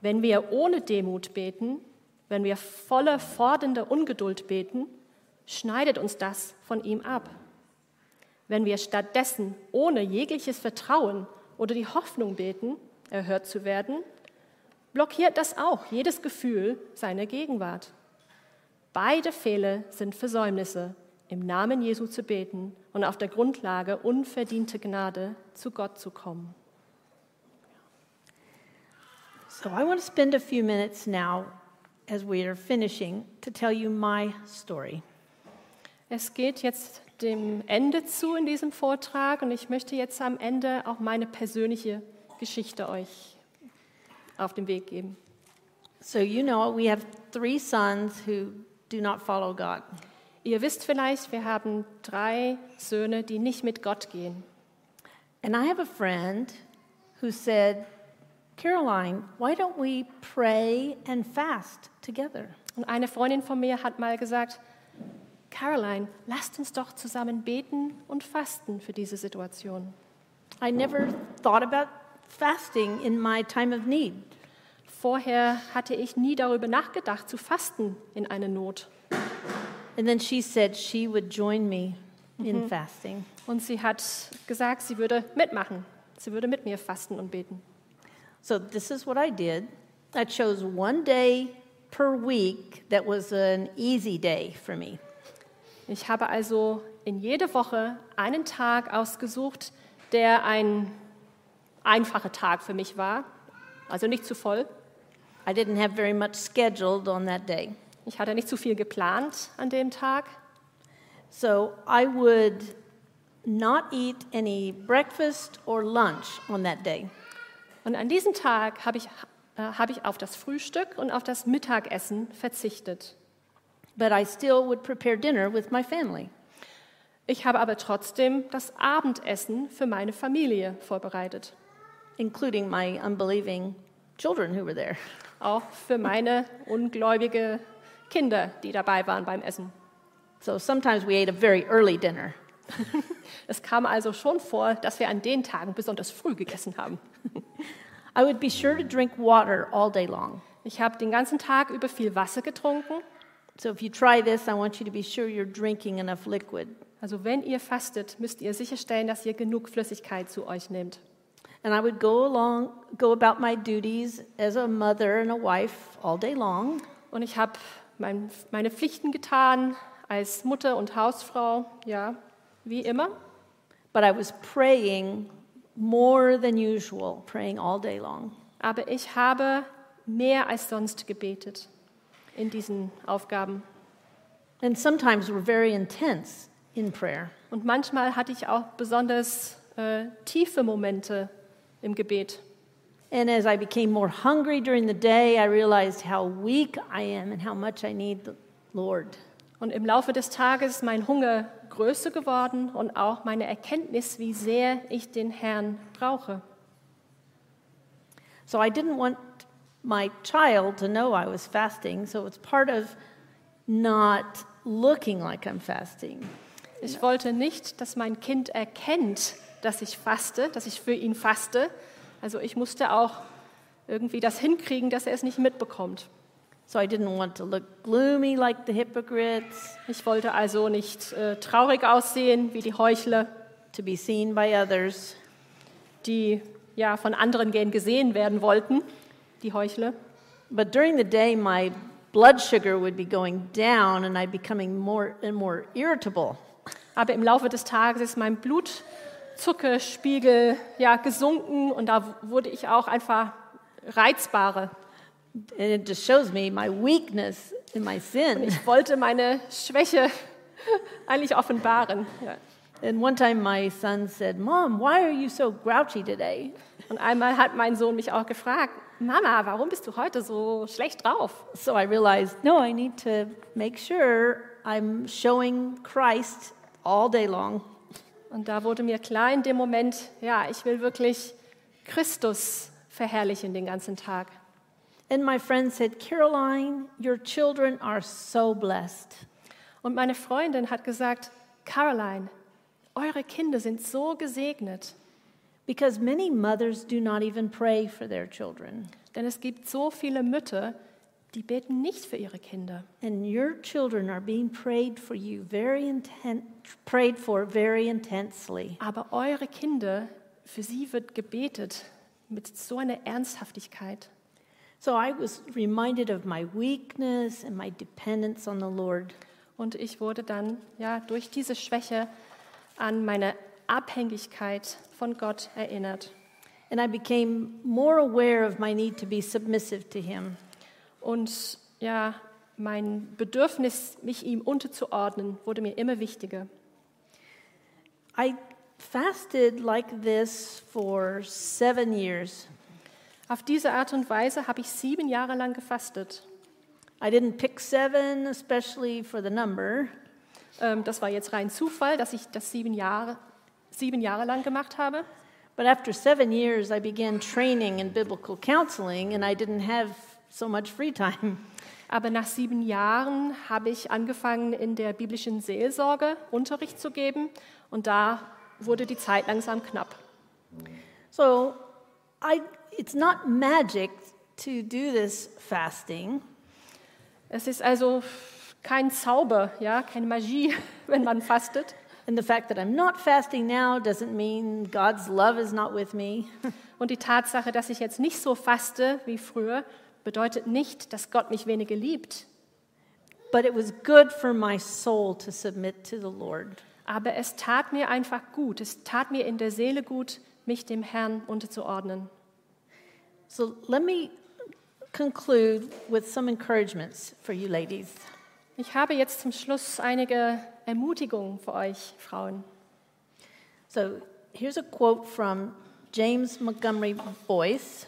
Wenn wir ohne Demut beten, wenn wir voller fordernder Ungeduld beten, schneidet uns das von ihm ab. Wenn wir stattdessen ohne jegliches Vertrauen oder die Hoffnung beten, erhört zu werden, blockiert das auch jedes Gefühl seiner Gegenwart. Beide Fehler sind Versäumnisse, im Namen Jesu zu beten und auf der Grundlage unverdiente Gnade zu Gott zu kommen. So I want to spend a few minutes now, as we are finishing, to tell you my story. Es geht jetzt dem Ende zu in diesem Vortrag und ich möchte jetzt am Ende auch meine persönliche Geschichte euch auf den Weg geben. So, you know, we have three sons who do not follow God. Ihr wisst vielleicht, wir haben drei Söhne, die nicht mit Gott gehen. And I have a friend who said, Caroline, why don't we pray and fast together? Und eine Freundin von mir hat mal gesagt, Caroline, lasst uns doch zusammen beten und fasten für diese Situation. I never thought about fasting in my time of need. Vorher hatte ich nie darüber nachgedacht, zu fasten in einer Not. And then she said she would join me in fasting. Und sie hat gesagt, sie würde mitmachen. Sie würde mit mir fasten und beten. So, this is what I did. I chose one day per week that was an easy day for me. Ich habe also in jede Woche einen Tag ausgesucht, der ein einfacher Tag für mich war, also nicht zu voll. I didn't have very much scheduled on that day. Ich hatte nicht zu viel geplant an dem Tag. So I would not eat any breakfast or lunch on that day. Und an diesem Tag habe ich, äh, habe ich auf das Frühstück und auf das Mittagessen verzichtet. But I still would prepare dinner with my family. Ich habe aber trotzdem das Abendessen für meine Familie vorbereitet. including my unbelieving children who were there. Auch für meine ungläubige Kinder, die dabei waren beim Essen. So sometimes we ate a very early dinner. Es kam also schon vor, dass wir an den Tagen besonders früh gegessen haben. I would be sure to drink water all day long. Ich habe den ganzen Tag über viel Wasser getrunken. So if you try this, I want you to be sure you're drinking enough liquid. Also wenn ihr fastet, müsst ihr sicherstellen, dass ihr genug Flüssigkeit zu euch nehmt. And I would go along, go about my duties as a mother and a wife all day long. Und ich habe mein, meine Pflichten getan als Mutter und Hausfrau, ja, wie immer. But I was praying more than usual, praying all day long. Aber ich habe mehr als sonst gebetet in diesen Aufgaben. And sometimes we're very intense in prayer. Und manchmal hatte ich auch besonders äh, tiefe Momente im Gebet. And as I became more hungry during the day, I realized how weak I am and how much I need the Lord. Und im Laufe des Tages ist mein Hunger größer geworden und auch meine Erkenntnis, wie sehr ich den Herrn brauche. So I didn't want my child to know I was fasting, so it's part of not looking like I'm fasting. Ich wollte nicht, dass mein Kind erkennt, dass ich faste, dass ich für ihn faste. Also ich musste auch irgendwie das hinkriegen, dass er es nicht mitbekommt. So I didn't want to look gloomy like the hypocrites, Ich wollte also nicht äh, traurig aussehen wie die Heuchler, to be seen by others. die ja von anderen gern gesehen werden wollten, die Heuchler. But during the day, my blood sugar would be going down and I'd becoming more and more irritable. Aber im Laufe des Tages ist mein Blutzuckerspiegel ja gesunken und da wurde ich auch einfach reizbarer. And it just shows me my weakness in my sin. Ich wollte meine Schwäche eigentlich offenbaren. Ja. And one time my son said, Mom, why are you so grouchy today? Und einmal hat mein Sohn mich auch gefragt, Mama, warum bist du heute so schlecht drauf? So I realized, no, I need to make sure I'm showing Christ all day long. Und da wurde mir klar in dem Moment, ja, ich will wirklich Christus verherrlichen den ganzen Tag. And my friend said, Caroline, your children are so blessed. Und meine Freundin hat gesagt, Caroline, eure Kinder sind so gesegnet, Because many mothers do not even pray for their children. denn es gibt so viele Mütter, die beten nicht für ihre Kinder. And your children are being prayed for you very intent, prayed for very intensely. Aber eure Kinder, für sie wird gebetet mit so einer Ernsthaftigkeit. So I was reminded of my weakness and my dependence on the Lord. Und ich wurde dann ja durch diese Schwäche an meine Abhängigkeit von Gott erinnert. And I became more aware of my need to be submissive to Him. Und ja, mein Bedürfnis, mich ihm unterzuordnen, wurde mir immer wichtiger. I fasted like this for seven years. Auf diese Art und Weise habe ich sieben Jahre lang gefastet. I didn't pick seven, especially for the number, Ähm, das war jetzt rein Zufall, dass ich das sieben Jahre, sieben Jahre lang gemacht habe. but after seven years, I began training in biblical counseling, and I didn't have so much free time. Aber nach sieben Jahren habe ich angefangen, in der biblischen Seelsorge Unterricht zu geben. Und da wurde die Zeit langsam knapp. So I, it's not magic to do this fasting. Es ist also kein Zauber, ja, keine Magie, wenn man fastet. And the fact that I'm not fasting now doesn't mean God's love is not with me. Und die Tatsache, dass ich jetzt nicht so faste wie früher, bedeutet nicht, dass Gott mich weniger liebt. but it was good for my soul to submit to the Lord. Aber es tat mir einfach gut, es tat mir in der Seele gut, mich dem Herrn unterzuordnen. So let me conclude with some encouragements for you ladies. Ich habe jetzt zum Schluss einige Ermutigungen für euch Frauen. So here's a quote from James Montgomery Boyce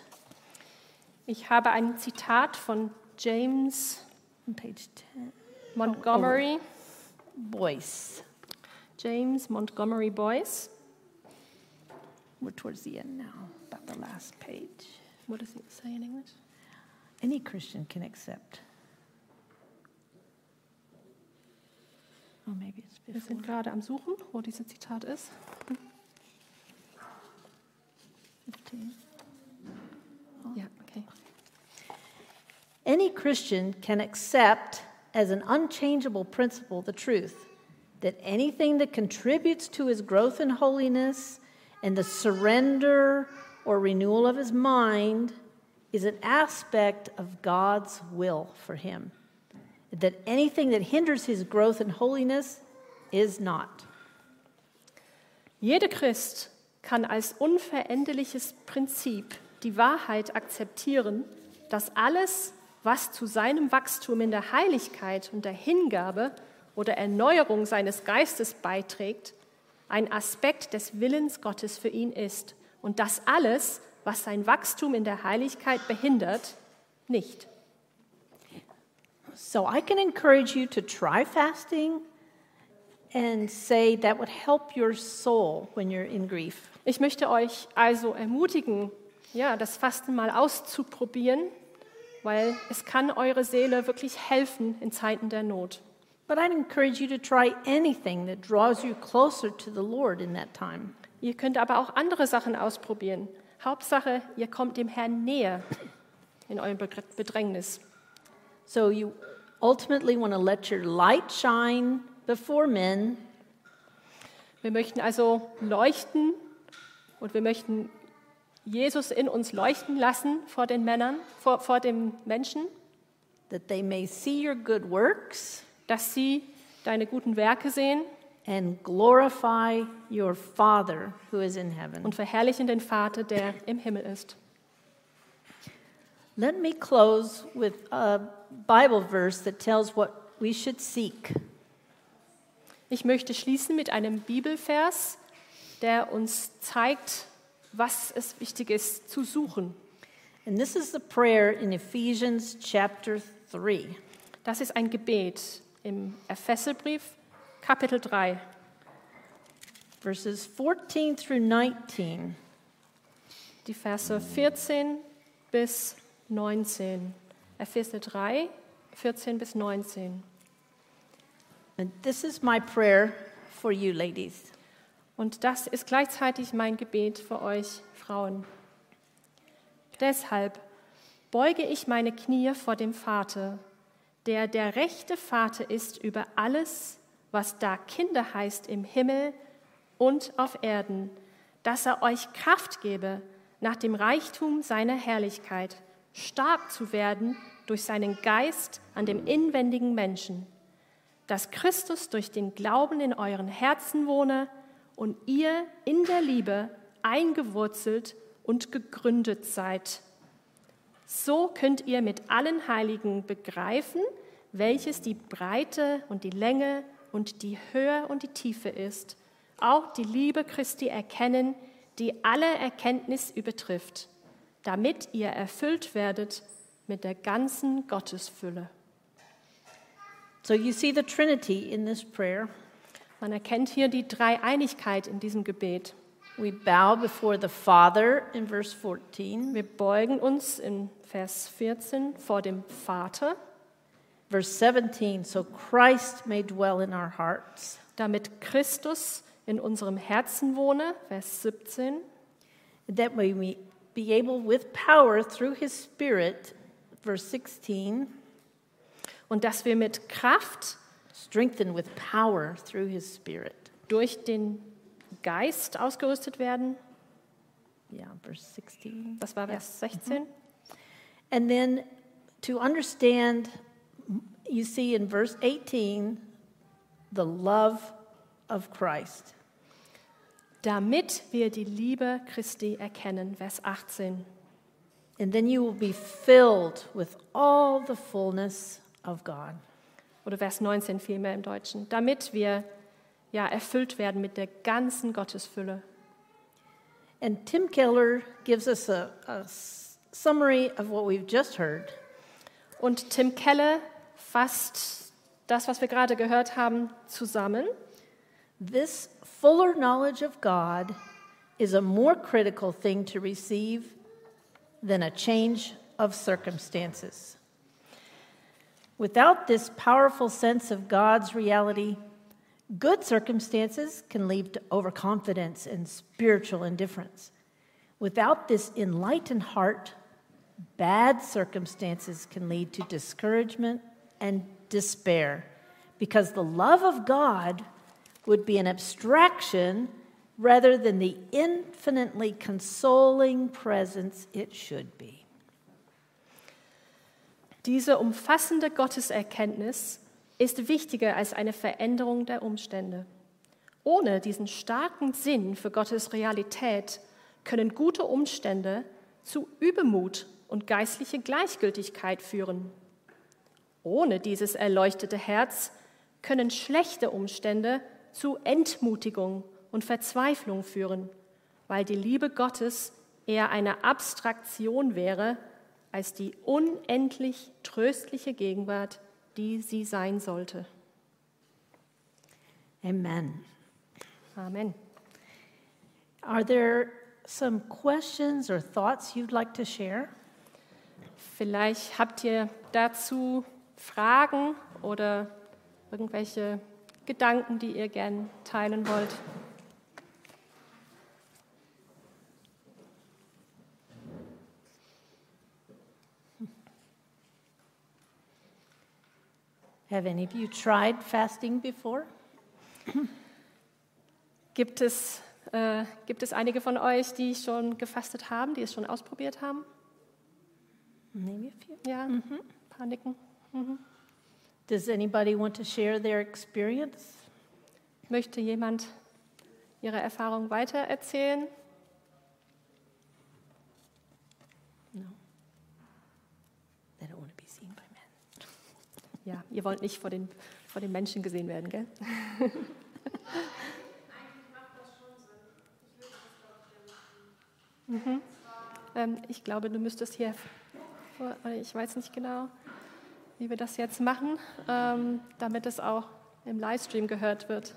Ich habe ein Zitat von James page 10. Montgomery, oh, oh. Boyce. James Montgomery Boyce. We're towards the end now, about the last page. What does it say in English? Any Christian can accept. Oh, maybe it's Wir before. sind gerade am Suchen, wo dieses Zitat ist. 15. Ja, okay. Any Christian can accept as an unchangeable principle the truth that anything that contributes to his growth in holiness and the surrender or renewal of his mind is an aspect of God's will for him. That anything that hinders his growth in holiness is not. Jeder Christ kann als unveränderliches Prinzip die Wahrheit akzeptieren, dass alles, was zu seinem Wachstum in der Heiligkeit und der Hingabe oder Erneuerung seines Geistes beiträgt, ein Aspekt des Willens Gottes für ihn ist und das alles, was sein Wachstum in der Heiligkeit behindert, nicht. So I can encourage you to try fasting and say that would help your soul when you're in grief. Ich möchte euch also ermutigen, ja, das Fasten mal auszuprobieren, weil es kann eure Seele wirklich helfen in Zeiten der Not. But I'd encourage you to try anything that draws you closer to the Lord in that time. Ihr könnt aber auch andere Sachen ausprobieren. Hauptsache, ihr kommt dem Herrn näher in eurem Bedrängnis. So you ultimately want to let your light shine before men. Wir möchten also leuchten und wir möchten Jesus in uns leuchten lassen vor den Männern, vor, vor den Menschen, that they may see your good works dass sie deine guten Werke sehen and glorify your Father who is in heaven. und verherrlichen den Vater, der im Himmel ist. Let me close with a Bible verse that tells what we should seek. Ich möchte schließen mit einem Bibelvers, der uns zeigt, was es wichtig ist zu suchen. And this is the prayer in Ephesians chapter 3. Das ist ein Gebet im Epheserbrief, Kapitel 3. Verses 14 through 19. Die Verse 14 bis 19. Epheser 3, 14 bis 19. And this is my prayer for you, ladies. Und das ist gleichzeitig mein Gebet für euch Frauen. Deshalb beuge ich meine Knie vor dem Vater, der der rechte Vater ist über alles, was da Kinder heißt im Himmel und auf Erden, dass er euch Kraft gebe, nach dem Reichtum seiner Herrlichkeit stark zu werden durch seinen Geist an dem inwendigen Menschen, dass Christus durch den Glauben in euren Herzen wohne und ihr in der Liebe eingewurzelt und gegründet seid. So könnt ihr mit allen Heiligen begreifen, welches die Breite und die Länge und die Höhe und die Tiefe ist, auch die Liebe Christi erkennen, die alle Erkenntnis übertrifft, damit ihr erfüllt werdet mit der ganzen Gottesfülle. So you see the Trinity in this prayer. Man erkennt hier die Dreieinigkeit in diesem Gebet. We bow before the Father in verse 14. Wir beugen uns in Vers 14 vor dem Vater, Verse 17, so Christ may dwell in our hearts. damit Christus in unserem Herzen wohne. Vers 17. that we be able with power through his spirit verse 16 Und dass wir mit Kraft strengthened with power through his spirit. durch den Geist ausgerüstet werden. yeah verse 16 Das war Vers mm-hmm. 16. and then to understand you see in verse 18 the love of christ Damit wir die Liebe Christi erkennen. Vers 18. and then you will be filled with all the fullness of god Oder Vers 19 vielmehr im Deutschen. Damit wir ja, erfüllt werden mit der ganzen Gottesfülle. and tim keller gives us a, a summary of what we've just heard Und Tim Keller fasst das, was wir gerade gehört haben, zusammen. This fuller knowledge of God is a more critical thing to receive than a change of circumstances. Without this powerful sense of God's reality, good circumstances can lead to overconfidence and spiritual indifference. Without this enlightened heart, bad circumstances can lead to discouragement and despair because the love of God would be an abstraction rather than the infinitely consoling presence it should be. Diese umfassende Gotteserkenntnis ist wichtiger als eine Veränderung der Umstände. Ohne diesen starken Sinn für Gottes Realität können gute Umstände zu Übermut und geistliche Gleichgültigkeit führen. Ohne dieses erleuchtete Herz können schlechte Umstände zu Entmutigung und Verzweiflung führen, weil die Liebe Gottes eher eine Abstraktion wäre als die unendlich tröstliche Gegenwart, die sie sein sollte. Amen. Amen. Are there some questions or thoughts you'd like to share? Vielleicht habt ihr dazu Fragen oder irgendwelche Gedanken, die ihr gern teilen wollt. Have any of you tried fasting before? Gibt es, äh, gibt es einige von euch, die schon gefastet haben, die es schon ausprobiert haben? Maybe a few. Ja, ein paar nicken. Does anybody want to share their experience? Möchte jemand ihre Erfahrung weitererzählen? No. They don't want to be seen by men. Ja, ihr wollt nicht vor den, vor den Menschen gesehen werden, gell? Mhm. Ähm, ich glaube, du müsstest hier, ich weiß nicht genau, wie wir das jetzt machen, ähm, damit es auch im Livestream gehört wird.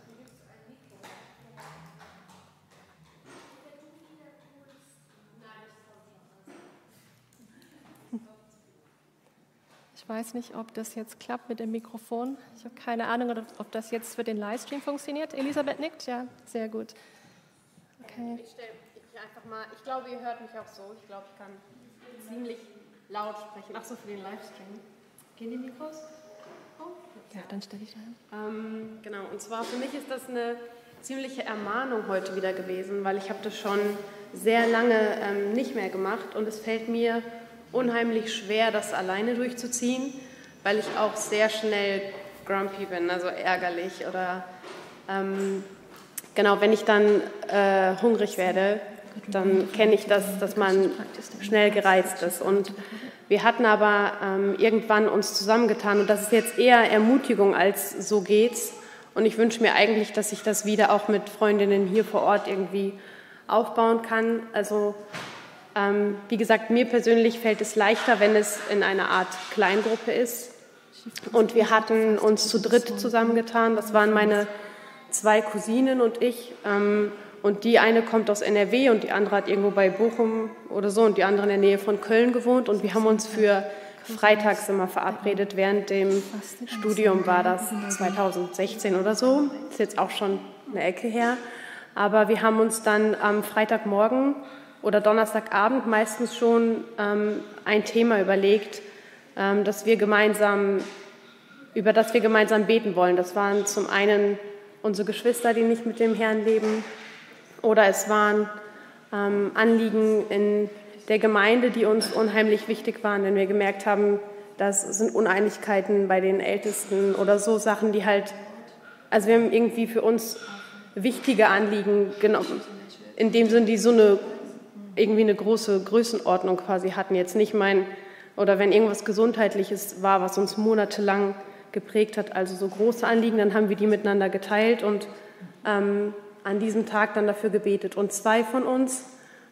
Ich weiß nicht, ob das jetzt klappt mit dem Mikrofon. Ich habe keine Ahnung, ob das jetzt für den Livestream funktioniert. Elisabeth nickt? Ja, sehr gut. Okay. Ich stelle ich einfach mal, ich glaube, ihr hört mich auch so. Ich glaube, ich kann ziemlich laut sprechen. Ach so, für den Livestream. Gehen die Mikros? Oh. Ja, dann stelle ich da hin. Ähm, genau, und zwar für mich ist das eine ziemliche Ermahnung heute wieder gewesen, weil ich habe das schon sehr lange ähm, nicht mehr gemacht und es fällt mir unheimlich schwer, das alleine durchzuziehen, weil ich auch sehr schnell grumpy bin, also ärgerlich oder ähm, genau, wenn ich dann äh, hungrig werde, dann kenne ich das, dass man schnell gereizt ist und wir hatten aber ähm, irgendwann uns zusammengetan und das ist jetzt eher Ermutigung als so geht's. Und ich wünsche mir eigentlich, dass ich das wieder auch mit Freundinnen hier vor Ort irgendwie aufbauen kann. Also ähm, wie gesagt, mir persönlich fällt es leichter, wenn es in einer Art Kleingruppe ist. Und wir hatten uns zu dritt zusammengetan. Das waren meine zwei Cousinen und ich. Ähm, und die eine kommt aus NRW und die andere hat irgendwo bei Bochum oder so und die andere in der Nähe von Köln gewohnt. Und wir haben uns für freitags immer verabredet. Während dem Studium war das 2016 oder so. Ist jetzt auch schon eine Ecke her. Aber wir haben uns dann am Freitagmorgen oder Donnerstagabend meistens schon ähm, ein Thema überlegt, ähm, dass wir gemeinsam, über das wir gemeinsam beten wollen. Das waren zum einen unsere Geschwister, die nicht mit dem Herrn leben, oder es waren ähm, Anliegen in der Gemeinde, die uns unheimlich wichtig waren, wenn wir gemerkt haben, das sind Uneinigkeiten bei den Ältesten oder so Sachen, die halt, also wir haben irgendwie für uns wichtige Anliegen genommen, in dem Sinn, die so eine irgendwie eine große Größenordnung quasi hatten. Jetzt nicht mein, oder wenn irgendwas Gesundheitliches war, was uns monatelang geprägt hat, also so große Anliegen, dann haben wir die miteinander geteilt und ähm, an diesem Tag dann dafür gebetet. Und zwei von uns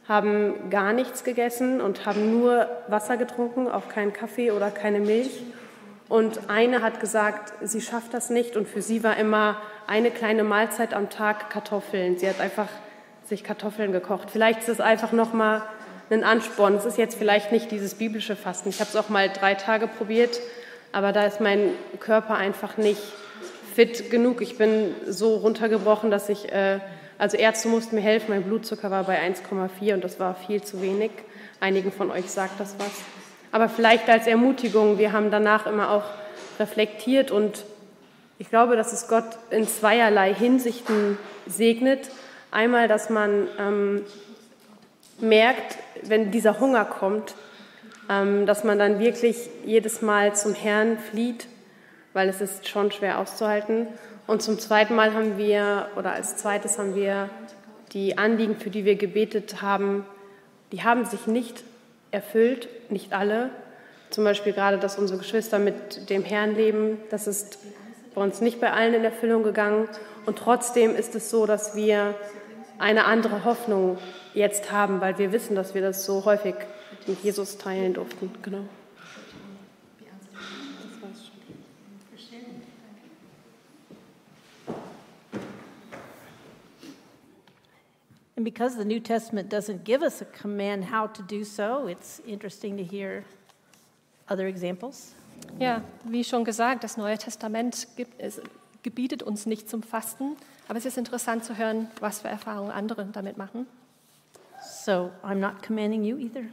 haben gar nichts gegessen und haben nur Wasser getrunken, auch keinen Kaffee oder keine Milch. Und eine hat gesagt, sie schafft das nicht und für sie war immer eine kleine Mahlzeit am Tag Kartoffeln. Sie hat einfach sich Kartoffeln gekocht. Vielleicht ist es einfach nochmal ein Ansporn. Es ist jetzt vielleicht nicht dieses biblische Fasten. Ich habe es auch mal drei Tage probiert, aber da ist mein Körper einfach nicht fit genug. Ich bin so runtergebrochen, dass ich, äh, also Ärzte mussten mir helfen. Mein Blutzucker war bei 1,4 und das war viel zu wenig. Einigen von euch sagt das was. Aber vielleicht als Ermutigung. Wir haben danach immer auch reflektiert und ich glaube, dass es Gott in zweierlei Hinsichten segnet. Einmal, dass man ähm, merkt, wenn dieser Hunger kommt, ähm, dass man dann wirklich jedes Mal zum Herrn flieht, weil es ist schon schwer auszuhalten. Und zum zweiten Mal haben wir, oder als zweites haben wir die Anliegen, für die wir gebetet haben, die haben sich nicht erfüllt, nicht alle. Zum Beispiel gerade, dass unsere Geschwister mit dem Herrn leben, das ist bei uns nicht bei allen in Erfüllung gegangen. Und trotzdem ist es so, dass wir eine andere Hoffnung jetzt haben, weil wir wissen, dass wir das so häufig mit Jesus teilen durften. Genau. And because the New Testament doesn't give us a command how to do so, it's interesting to hear other examples. Ja, wie schon gesagt, das Neue Testament gibt, es gebietet uns nicht zum Fasten, aber es ist interessant zu hören, was für Erfahrungen andere damit machen. So I'm not commanding you either.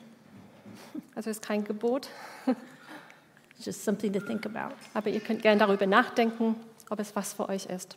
Also es ist kein Gebot, It's just something to think about. aber ihr könnt gerne darüber nachdenken, ob es was für euch ist.